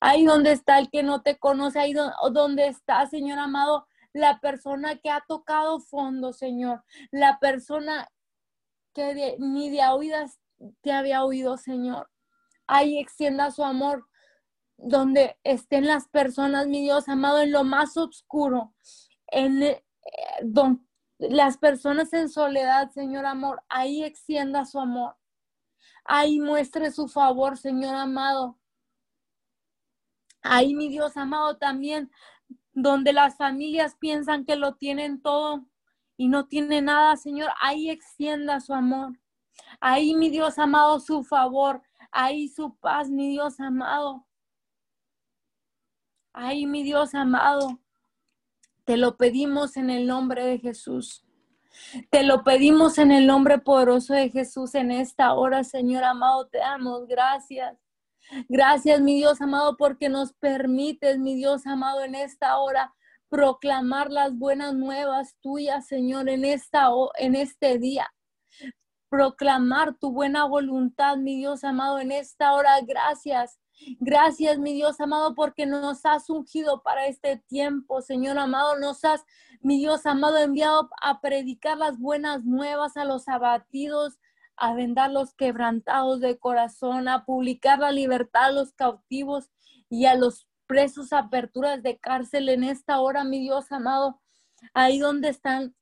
Ahí donde está el que no te conoce, ahí donde está, Señor amado, la persona que ha tocado fondo, Señor, la persona que ni de oídas te había oído, Señor. Ahí extienda su amor donde estén las personas, mi Dios amado, en lo más oscuro, en eh, las personas en soledad, Señor amor, ahí extienda su amor. Ahí muestre su favor, Señor amado. Ahí, mi Dios amado, también donde las familias piensan que lo tienen todo y no tiene nada, Señor, ahí extienda su amor. Ahí, mi Dios amado, su favor. Ahí su paz, mi Dios amado. Ahí, mi Dios amado. Te lo pedimos en el nombre de Jesús. Te lo pedimos en el nombre poderoso de Jesús en esta hora, Señor amado. Te damos gracias. Gracias, mi Dios amado, porque nos permites, mi Dios amado, en esta hora proclamar las buenas nuevas tuyas, Señor, en esta en este día. Proclamar tu buena voluntad, mi Dios amado, en esta hora. Gracias. Gracias, mi Dios amado, porque nos has ungido para este tiempo, Señor amado. Nos has, mi Dios amado, enviado a predicar las buenas nuevas a los abatidos, a vendar los quebrantados de corazón, a publicar la libertad a los cautivos y a los presos, aperturas de cárcel en esta hora, mi Dios amado, ahí donde están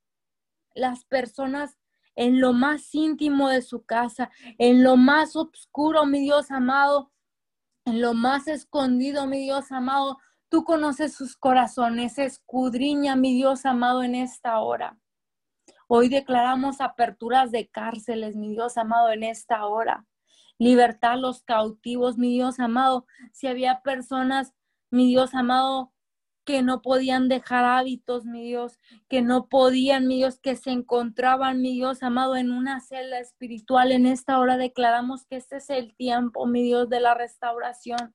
las personas en lo más íntimo de su casa, en lo más oscuro, mi Dios amado, en lo más escondido, mi Dios amado. Tú conoces sus corazones, escudriña, mi Dios amado, en esta hora. Hoy declaramos aperturas de cárceles, mi Dios amado, en esta hora. Libertad a los cautivos, mi Dios amado. Si había personas, mi Dios amado, que no podían dejar hábitos, mi Dios, que no podían, mi Dios, que se encontraban, mi Dios amado, en una celda espiritual. En esta hora declaramos que este es el tiempo, mi Dios, de la restauración.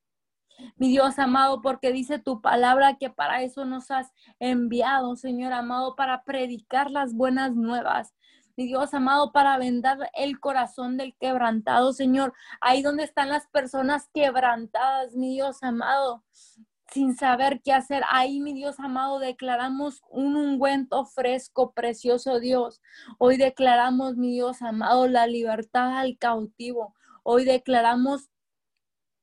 mi Dios amado, porque dice tu palabra que para eso nos has enviado, Señor amado, para predicar las buenas nuevas. Mi Dios amado, para vendar el corazón del quebrantado, Señor. Ahí donde están las personas quebrantadas, mi Dios amado sin saber qué hacer. Ahí, mi Dios amado, declaramos un ungüento fresco, precioso Dios. Hoy declaramos, mi Dios amado, la libertad al cautivo. Hoy declaramos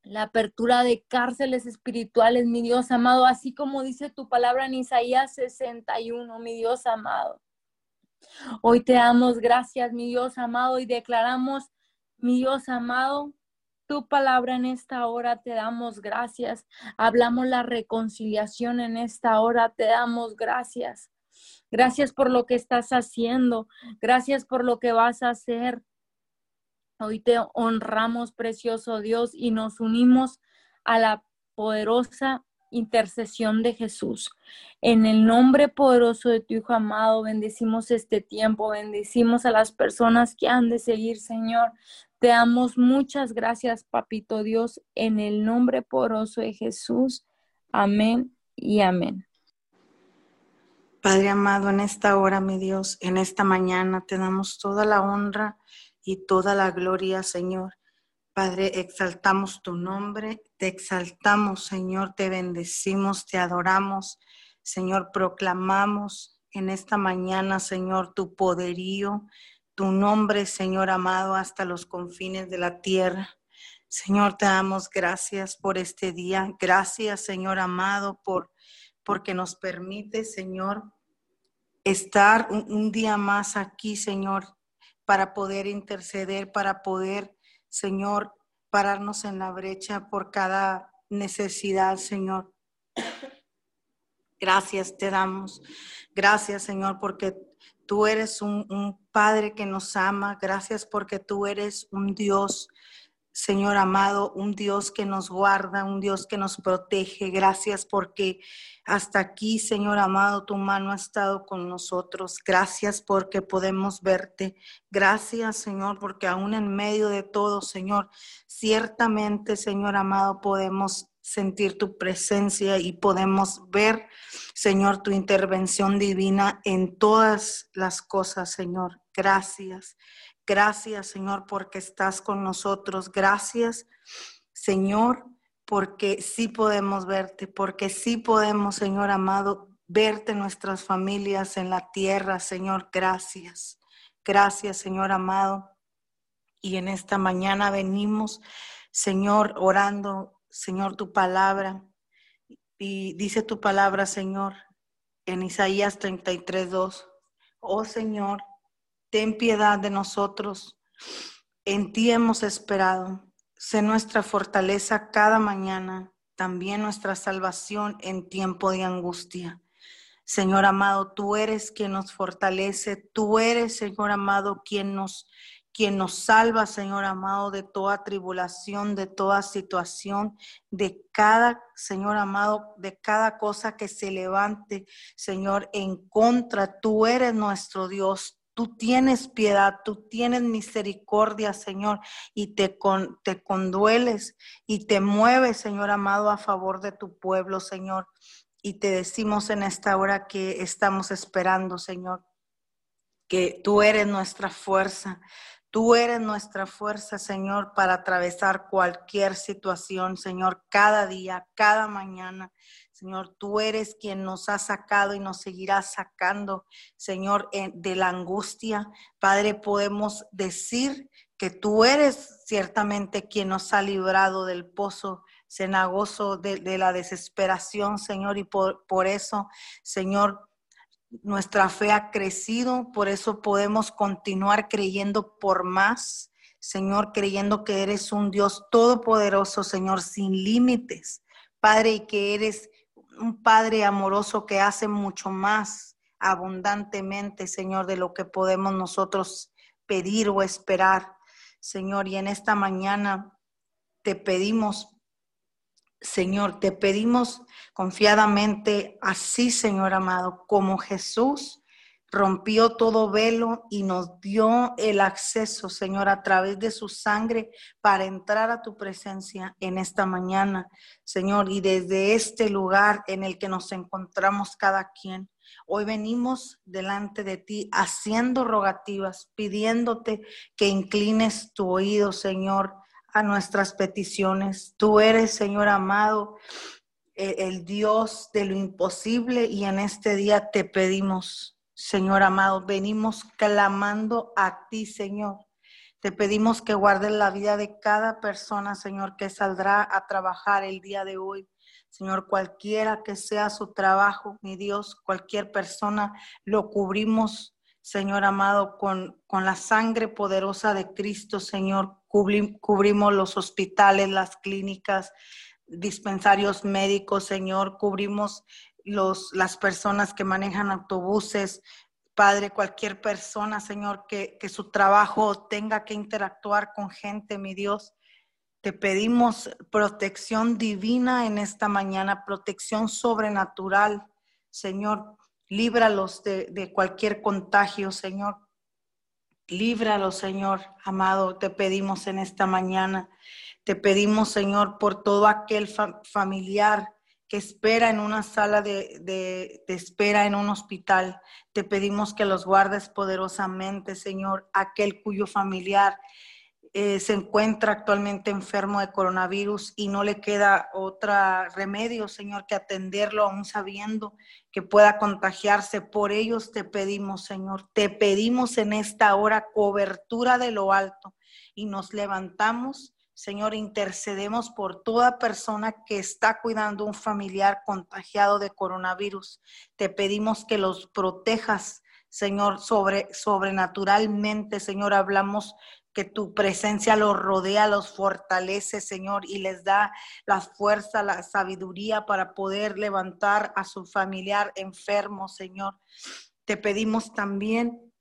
la apertura de cárceles espirituales, mi Dios amado, así como dice tu palabra en Isaías 61, mi Dios amado. Hoy te damos gracias, mi Dios amado, y declaramos, mi Dios amado, tu palabra en esta hora, te damos gracias. Hablamos la reconciliación en esta hora, te damos gracias. Gracias por lo que estás haciendo. Gracias por lo que vas a hacer. Hoy te honramos, precioso Dios, y nos unimos a la poderosa intercesión de Jesús. En el nombre poderoso de tu Hijo amado, bendecimos este tiempo, bendecimos a las personas que han de seguir, Señor. Te damos muchas gracias, Papito Dios, en el nombre poderoso de Jesús. Amén y amén. Padre amado, en esta hora, mi Dios, en esta mañana, te damos toda la honra y toda la gloria, Señor. Padre, exaltamos tu nombre, te exaltamos, Señor, te bendecimos, te adoramos, Señor, proclamamos en esta mañana, Señor, tu poderío, tu nombre, Señor amado, hasta los confines de la tierra. Señor, te damos gracias por este día. Gracias, Señor amado, por porque nos permite, Señor, estar un, día más aquí, Señor, para poder interceder, para poder, Señor, pararnos en la brecha por cada necesidad, Señor. Gracias te damos. Gracias, Señor, porque Tú eres un, Padre que nos ama. Gracias porque tú eres un Dios, Señor amado, un Dios que nos guarda, un Dios que nos protege. Gracias porque hasta aquí, Señor amado, tu mano ha estado con nosotros. Gracias porque podemos verte. Gracias, Señor, porque aún en medio de todo, Señor, ciertamente, Señor amado, podemos sentir tu presencia y podemos ver, Señor, tu intervención divina en todas las cosas, Señor. Gracias. Gracias, Señor, porque estás con nosotros. Gracias, Señor, porque sí podemos verte, porque sí podemos, Señor amado, verte nuestras familias en la tierra, Señor. Gracias. Gracias, Señor amado. Y en esta mañana venimos, Señor, orando Señor, tu palabra. Y dice tu palabra, Señor, en Isaías 33, 2. Oh Señor, ten piedad de nosotros. En ti hemos esperado. Sé nuestra fortaleza cada mañana, también nuestra salvación en tiempo de angustia. Señor amado, tú eres quien nos fortalece, tú eres, Señor amado, quien nos quien nos salva, Señor amado, de toda tribulación, de toda situación, de cada, Señor amado, de cada cosa que se levante, Señor, en contra. Tú eres nuestro Dios. Tú tienes piedad, tú tienes misericordia, Señor, y te, con, te condueles y te mueves, Señor amado, a favor de tu pueblo, Señor. Y te decimos en esta hora que estamos esperando, Señor, que tú eres nuestra fuerza, Tú eres nuestra fuerza, Señor, para atravesar cualquier situación, Señor, cada día, cada mañana. Señor, tú eres quien nos ha sacado y nos seguirá sacando, Señor, de la angustia. Padre, podemos decir que tú eres ciertamente quien nos ha librado del pozo cenagoso de, de la desesperación, Señor, y por, por eso, Señor, nuestra fe ha crecido, por eso podemos continuar creyendo por más. Señor, creyendo que eres un Dios todopoderoso, Señor, sin límites. Padre, y que eres un Padre amoroso que hace mucho más abundantemente, Señor, de lo que podemos nosotros pedir o esperar. Señor, y en esta mañana te pedimos Señor, te pedimos confiadamente así, Señor amado, como Jesús rompió todo velo y nos dio el acceso, Señor, a través de su sangre para entrar a tu presencia en esta mañana, Señor, y desde este lugar en el que nos encontramos cada quien. Hoy venimos delante de ti haciendo rogativas, pidiéndote que inclines tu oído, Señor, a nuestras peticiones. Tú eres, Señor amado, el Dios de lo imposible y en este día te pedimos, Señor amado, venimos clamando a ti, Señor. Te pedimos que guardes la vida de cada persona, Señor, que saldrá a trabajar el día de hoy. Señor, cualquiera que sea su trabajo, mi Dios, cualquier persona, lo cubrimos, Señor amado, con, con la sangre poderosa de Cristo, Señor. cubrimos los hospitales, las clínicas, dispensarios médicos, Señor. Cubrimos los, las personas que manejan autobuses, Padre, cualquier persona, Señor, que, que, su trabajo tenga que interactuar con gente, mi Dios. Te pedimos protección divina en esta mañana, protección sobrenatural. Señor, líbralos de, de cualquier contagio, Señor. Líbralos, Señor, amado, te pedimos en esta mañana. Te pedimos, Señor, por todo aquel familiar espera en una sala de, de, de, espera en un hospital. Te pedimos que los guardes poderosamente, Señor, aquel cuyo familiar eh, se encuentra actualmente enfermo de coronavirus y no le queda otro remedio, Señor, que atenderlo aún sabiendo que pueda contagiarse. Por ellos te pedimos, Señor, te pedimos en esta hora cobertura de lo alto y nos levantamos. Señor, intercedemos por toda persona que está cuidando un familiar contagiado de coronavirus. Te pedimos que los protejas, Señor, sobre, sobrenaturalmente, Señor, hablamos que tu presencia los rodea, los fortalece, Señor, y les da la fuerza, la sabiduría para poder levantar a su familiar enfermo, Señor. Te pedimos también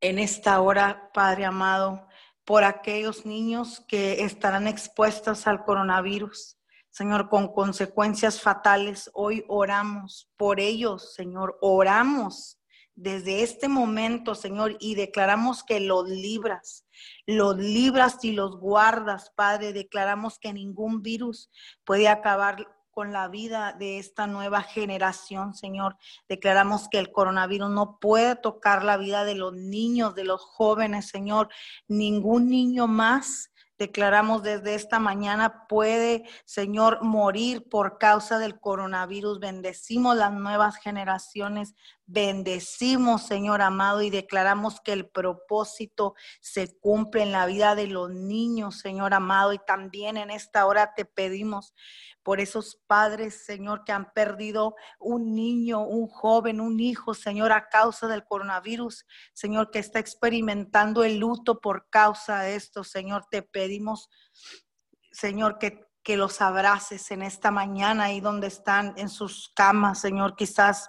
en esta hora, Padre amado, por aquellos niños que estarán expuestos al coronavirus. Señor, con consecuencias fatales, hoy oramos por ellos, Señor, oramos desde este momento, Señor, y declaramos que los libras, los libras y los guardas, Padre. Declaramos que ningún virus puede acabar con la vida de esta nueva generación, Señor. Declaramos que el coronavirus no puede tocar la vida de los niños, de los jóvenes, Señor. Ningún niño más Declaramos desde esta mañana puede, Señor, morir por causa del coronavirus. Bendecimos las nuevas generaciones. Bendecimos, Señor amado, y declaramos que el propósito se cumple en la vida de los niños, Señor amado. Y también en esta hora te pedimos por esos padres, Señor, que han perdido un niño, un joven, un hijo, Señor, a causa del coronavirus, Señor, que está experimentando el luto por causa de esto, Señor, te pedimos, Señor, que, que los abraces en esta mañana ahí donde están en sus camas, Señor, quizás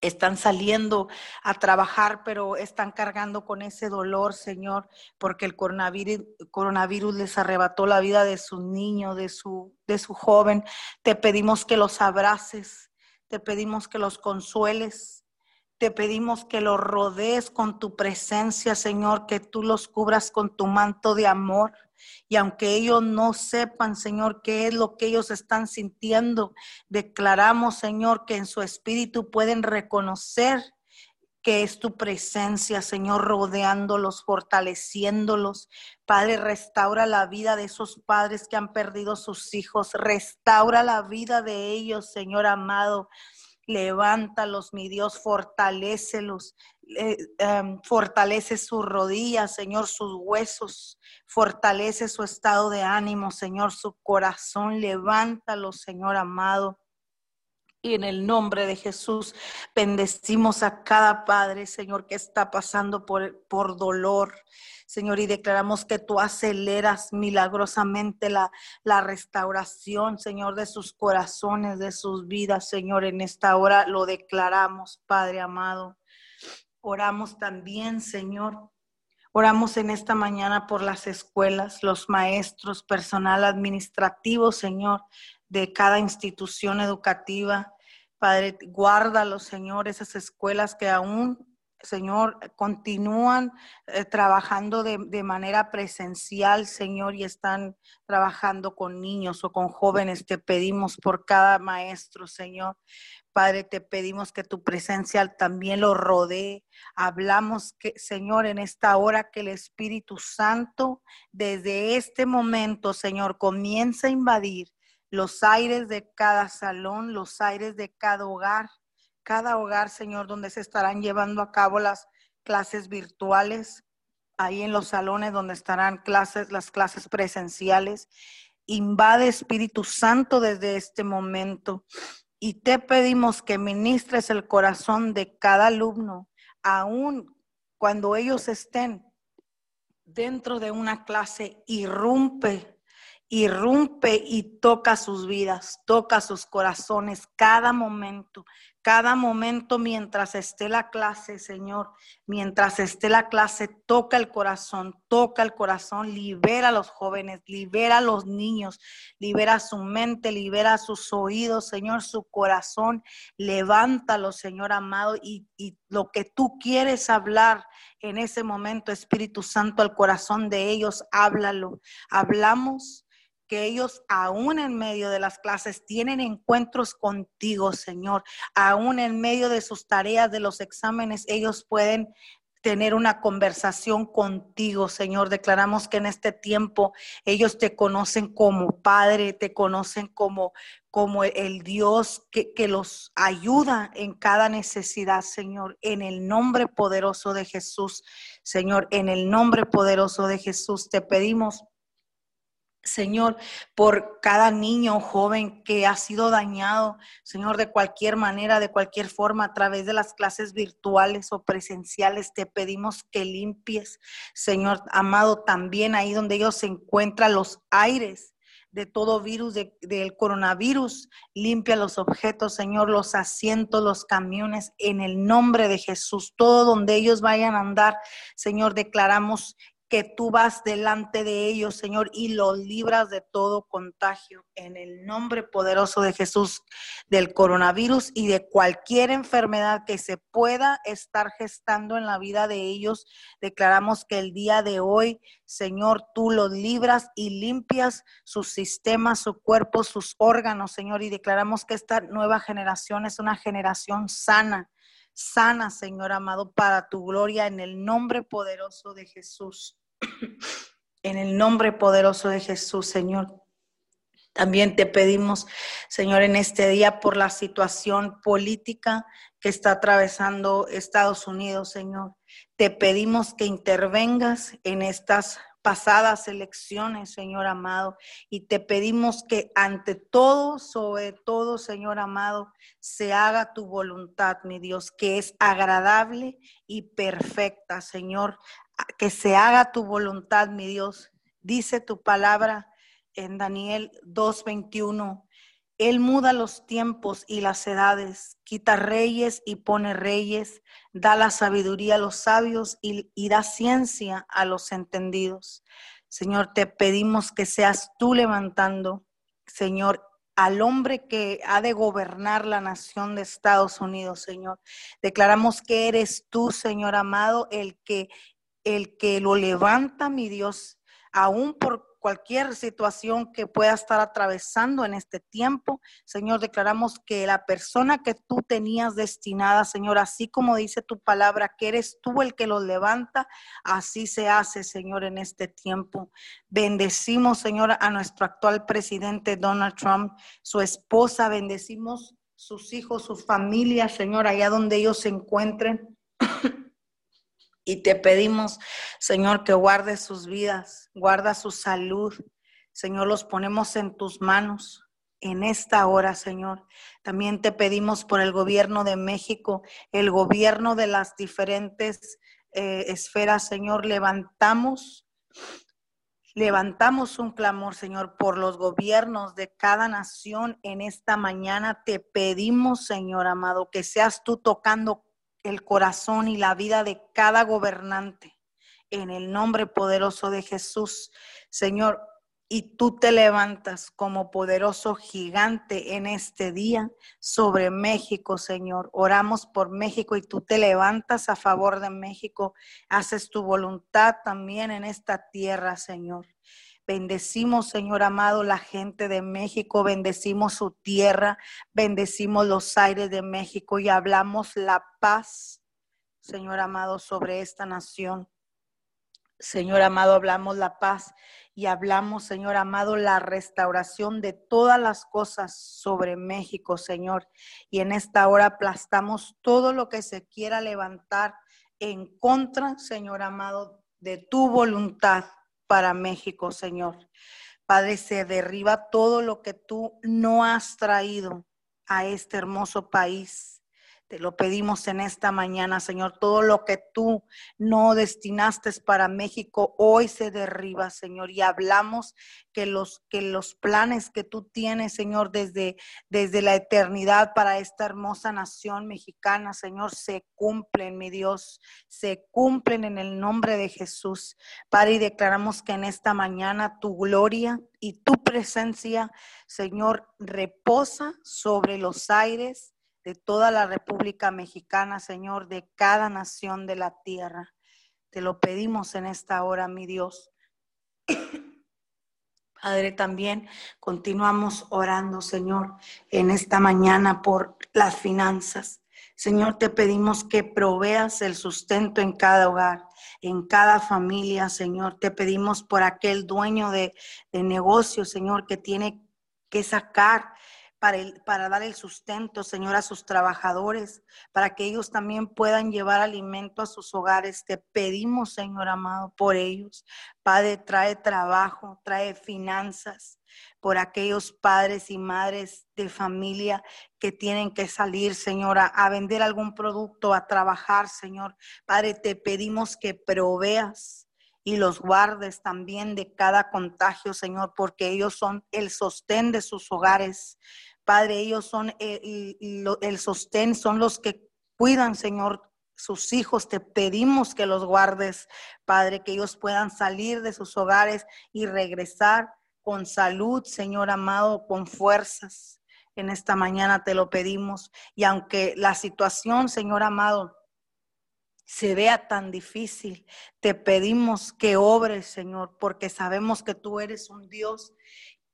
están saliendo a trabajar, pero están cargando con ese dolor, Señor, porque el coronavirus, les arrebató la vida de su niño, de su, de su joven. Te pedimos que los abraces, te pedimos que los consueles, te pedimos que los rodees con tu presencia, Señor, que tú los cubras con tu manto de amor. Y aunque ellos no sepan, Señor, qué es lo que ellos están sintiendo, declaramos, Señor, que en su espíritu pueden reconocer que es tu presencia, Señor, rodeándolos, fortaleciéndolos. Padre, restaura la vida de esos padres que han perdido sus hijos. Restaura la vida de ellos, Señor amado. Levántalos, mi Dios, fortalécelos. Em, fortalece sus rodillas, Señor, sus huesos, fortalece su estado de ánimo, Señor, su corazón, levántalo, Señor amado. Y en el nombre de Jesús, bendecimos a cada padre, Señor, que está pasando por, por dolor, Señor, y declaramos que tú aceleras milagrosamente la, la restauración, Señor, de sus corazones, de sus vidas, Señor. En esta hora lo declaramos, Padre amado. Oramos también, Señor. Oramos en esta mañana por las escuelas, los maestros, personal administrativo, Señor, de cada institución educativa. Padre, guárdalo, Señor, esas escuelas que aún Señor, continúan eh, trabajando de, de, manera presencial, Señor, y están trabajando con niños o con jóvenes. Te pedimos por cada maestro, Señor. Padre, te pedimos que tu presencia también lo rodee. Hablamos que, Señor, en esta hora que el Espíritu Santo, desde este momento, Señor, comienza a invadir los aires de cada salón, los aires de cada hogar cada hogar, Señor, donde se estarán llevando a cabo las clases virtuales, ahí en los salones donde estarán clases, las clases presenciales. Invade Espíritu Santo desde este momento y te pedimos que ministres el corazón de cada alumno, aun cuando ellos estén dentro de una clase, irrumpe irrumpe y toca sus vidas, toca sus corazones cada momento, cada momento mientras esté la clase, Señor, mientras esté la clase, toca el corazón, toca el corazón, libera a los jóvenes, libera a los niños, libera su mente, libera sus oídos, Señor, su corazón, levántalo, Señor amado, y, y lo que tú quieres hablar en ese momento, Espíritu Santo, al corazón de ellos, háblalo. Hablamos que ellos aún en medio de las clases tienen encuentros contigo, Señor. Aún en medio de sus tareas, de los exámenes, ellos pueden tener una conversación contigo, Señor. Declaramos que en este tiempo ellos te conocen como Padre, te conocen como, como el Dios que, que los ayuda en cada necesidad, Señor. En el nombre poderoso de Jesús, Señor, en el nombre poderoso de Jesús te pedimos Señor, por cada niño o joven que ha sido dañado, Señor, de cualquier manera, de cualquier forma, a través de las clases virtuales o presenciales, te pedimos que limpies, Señor amado, también ahí donde ellos se encuentran los aires de todo virus, del coronavirus. Limpia los objetos, Señor, los asientos, los camiones, en el nombre de Jesús. Todo donde ellos vayan a andar, Señor, declaramos que tú vas delante de ellos, Señor, y los libras de todo contagio en el nombre poderoso de Jesús del coronavirus y de cualquier enfermedad que se pueda estar gestando en la vida de ellos. Declaramos que el día de hoy, Señor, tú los libras y limpias sus sistemas, su cuerpo, sus órganos, Señor, y declaramos que esta nueva generación es una generación sana sana, Señor amado, para tu gloria en el nombre poderoso de Jesús. En el nombre poderoso de Jesús, Señor. También te pedimos, Señor, en este día por la situación política que está atravesando Estados Unidos, Señor. Te pedimos que intervengas en estas pasadas elecciones, Señor amado, y te pedimos que ante todo, sobre todo, Señor amado, se haga tu voluntad, mi Dios, que es agradable y perfecta, Señor que se haga tu voluntad, mi Dios. Dice tu palabra en Daniel 2:21. Él muda los tiempos y las edades, quita reyes y pone reyes, da la sabiduría a los sabios y, y da ciencia a los entendidos. Señor, te pedimos que seas tú levantando, Señor, al hombre que ha de gobernar la nación de Estados Unidos, Señor. Declaramos que eres tú, Señor amado, el que el que lo levanta, mi Dios, aún por cualquier situación que pueda estar atravesando en este tiempo. Señor, declaramos que la persona que tú tenías destinada, Señor, así como dice tu palabra, que eres tú el que lo levanta, así se hace, Señor, en este tiempo. Bendecimos, Señor, a nuestro actual presidente Donald Trump, su esposa, bendecimos sus hijos, su familia, Señor, allá donde ellos se encuentren. Y te pedimos, Señor, que guarde sus vidas, guarda su salud. Señor, los ponemos en tus manos en esta hora, Señor. También te pedimos por el gobierno de México, el gobierno de las diferentes eh, esferas, Señor. Levantamos, levantamos un clamor, Señor, por los gobiernos de cada nación en esta mañana. Te pedimos, Señor amado, que seas tú tocando el corazón y la vida de cada gobernante. En el nombre poderoso de Jesús, Señor, y tú te levantas como poderoso gigante en este día sobre México, Señor. Oramos por México y tú te levantas a favor de México. Haces tu voluntad también en esta tierra, Señor. Bendecimos, Señor amado, la gente de México, bendecimos su tierra, bendecimos los aires de México y hablamos la paz, Señor amado, sobre esta nación. Señor amado, hablamos la paz y hablamos, Señor amado, la restauración de todas las cosas sobre México, Señor. Y en esta hora aplastamos todo lo que se quiera levantar en contra, Señor amado, de tu voluntad para México, Señor. Padre, se derriba todo lo que tú no has traído a este hermoso país te lo pedimos en esta mañana, Señor. Todo lo que tú no destinaste para México hoy se derriba, Señor. Y hablamos que los, que los planes que tú tienes, Señor, desde, desde la eternidad para esta hermosa nación mexicana, Señor, se cumplen, mi Dios. Se cumplen en el nombre de Jesús. Padre, y declaramos que en esta mañana tu gloria y tu presencia, Señor, reposa sobre los aires de toda la República Mexicana, Señor, de cada nación de la tierra. Te lo pedimos en esta hora, mi Dios. [coughs] Padre, también continuamos orando, Señor, en esta mañana por las finanzas. Señor, te pedimos que proveas el sustento en cada hogar, en cada familia, Señor. Te pedimos por aquel dueño de, de negocio, Señor, que tiene que sacar para, dar el sustento, Señor, a sus trabajadores, para que ellos también puedan llevar alimento a sus hogares. Te pedimos, Señor amado, por ellos. Padre, trae trabajo, trae finanzas por aquellos padres y madres de familia que tienen que salir, Señor, a, a, vender algún producto, a trabajar, Señor. Padre, te pedimos que proveas y los guardes también de cada contagio, Señor, porque ellos son el sostén de sus hogares. Padre, ellos son el, sostén, son los que cuidan, Señor, sus hijos. Te pedimos que los guardes, Padre, que ellos puedan salir de sus hogares y regresar con salud, Señor amado, con fuerzas. En esta mañana te lo pedimos. Y aunque la situación, Señor amado, se vea tan difícil, te pedimos que obres, Señor, porque sabemos que tú eres un Dios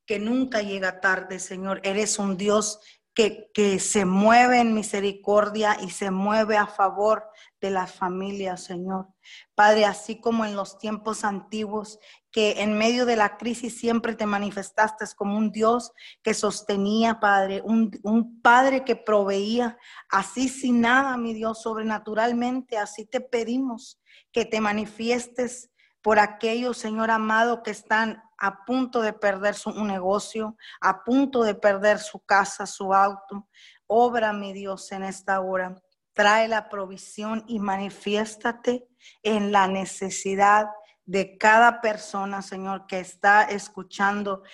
que nunca llega tarde, Señor. Eres un Dios que, que, se mueve en misericordia y se mueve a favor de las familias, Señor. Padre, así como en los tiempos antiguos, que en medio de la crisis siempre te manifestaste como un Dios que sostenía, Padre, un, un Padre que proveía, así sin nada, mi Dios, sobrenaturalmente, así te pedimos que te manifiestes por aquellos, Señor amado, que están a punto de perder su negocio, a punto de perder su casa, su auto. Obra, mi Dios, en esta hora. Trae la provisión y manifiéstate en la necesidad de cada persona, Señor, que está escuchando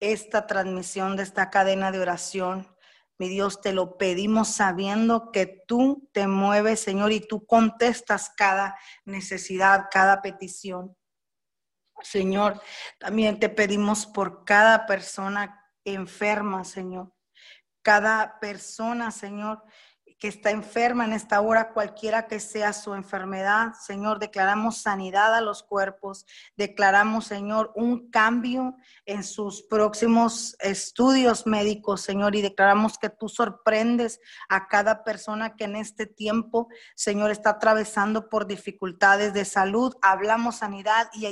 esta transmisión de esta cadena de oración. Mi Dios, te lo pedimos sabiendo que tú te mueves, Señor, y tú contestas cada necesidad, cada petición. Señor, también te pedimos por cada persona enferma, Señor. Cada persona, Señor, que está enferma en esta hora, cualquiera que sea su enfermedad, Señor, declaramos sanidad a los cuerpos, declaramos, Señor, un cambio en sus próximos estudios médicos, Señor, y declaramos que tú sorprendes a cada persona que en este tiempo, Señor, está atravesando por dificultades de salud. Hablamos sanidad y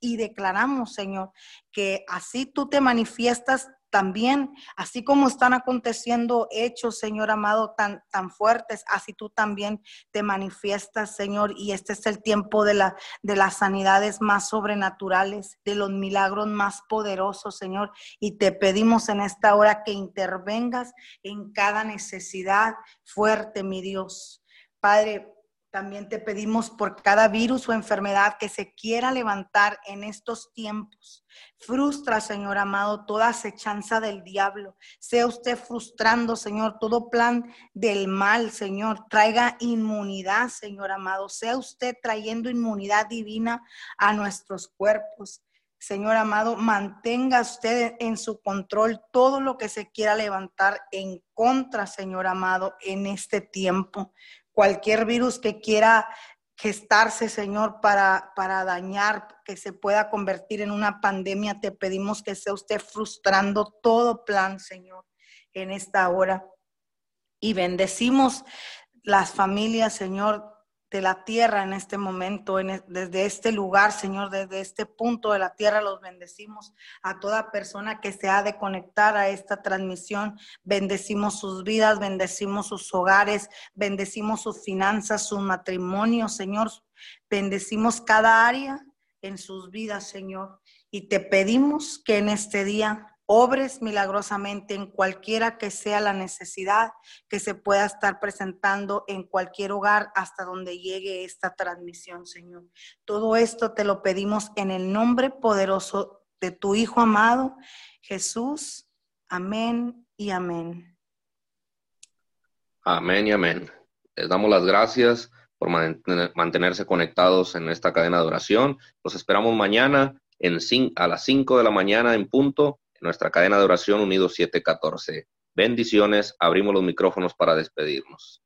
y declaramos, Señor, que así tú te manifiestas también, así como están aconteciendo hechos, Señor amado, tan, tan fuertes, así tú también te manifiestas, Señor, y este es el tiempo de, la, de las sanidades más sobrenaturales, de los milagros más poderosos, Señor, y te pedimos en esta hora que intervengas en cada necesidad fuerte, mi Dios. Padre, también te pedimos por cada virus o enfermedad que se quiera levantar en estos tiempos. Frustra, Señor amado, toda acechanza del diablo. Sea usted frustrando, Señor, todo plan del mal, Señor. Traiga inmunidad, Señor amado. Sea usted trayendo inmunidad divina a nuestros cuerpos. Señor amado, mantenga usted en su control todo lo que se quiera levantar en contra, Señor amado, en este tiempo. Cualquier virus que quiera gestarse, Señor, para, para dañar, que se pueda convertir en una pandemia, te pedimos que sea usted frustrando todo plan, Señor, en esta hora. Y bendecimos las familias, Señor, de la tierra en este momento, desde este lugar, Señor, desde este punto de la tierra, los bendecimos a toda persona que se ha de conectar a esta transmisión. Bendecimos sus vidas, bendecimos sus hogares, bendecimos sus finanzas, su matrimonio, Señor. Bendecimos cada área en sus vidas, Señor. Y te pedimos que en este día obres milagrosamente en cualquiera que sea la necesidad que se pueda estar presentando en cualquier hogar hasta donde llegue esta transmisión, Señor. Todo esto te lo pedimos en el nombre poderoso de tu Hijo amado, Jesús. Amén y amén. Amén y amén. Les damos las gracias por mantenerse conectados en esta cadena de oración. Los esperamos mañana en, a las 5 de la mañana en punto nuestra cadena de oración Unidos 714. Bendiciones, abrimos los micrófonos para despedirnos.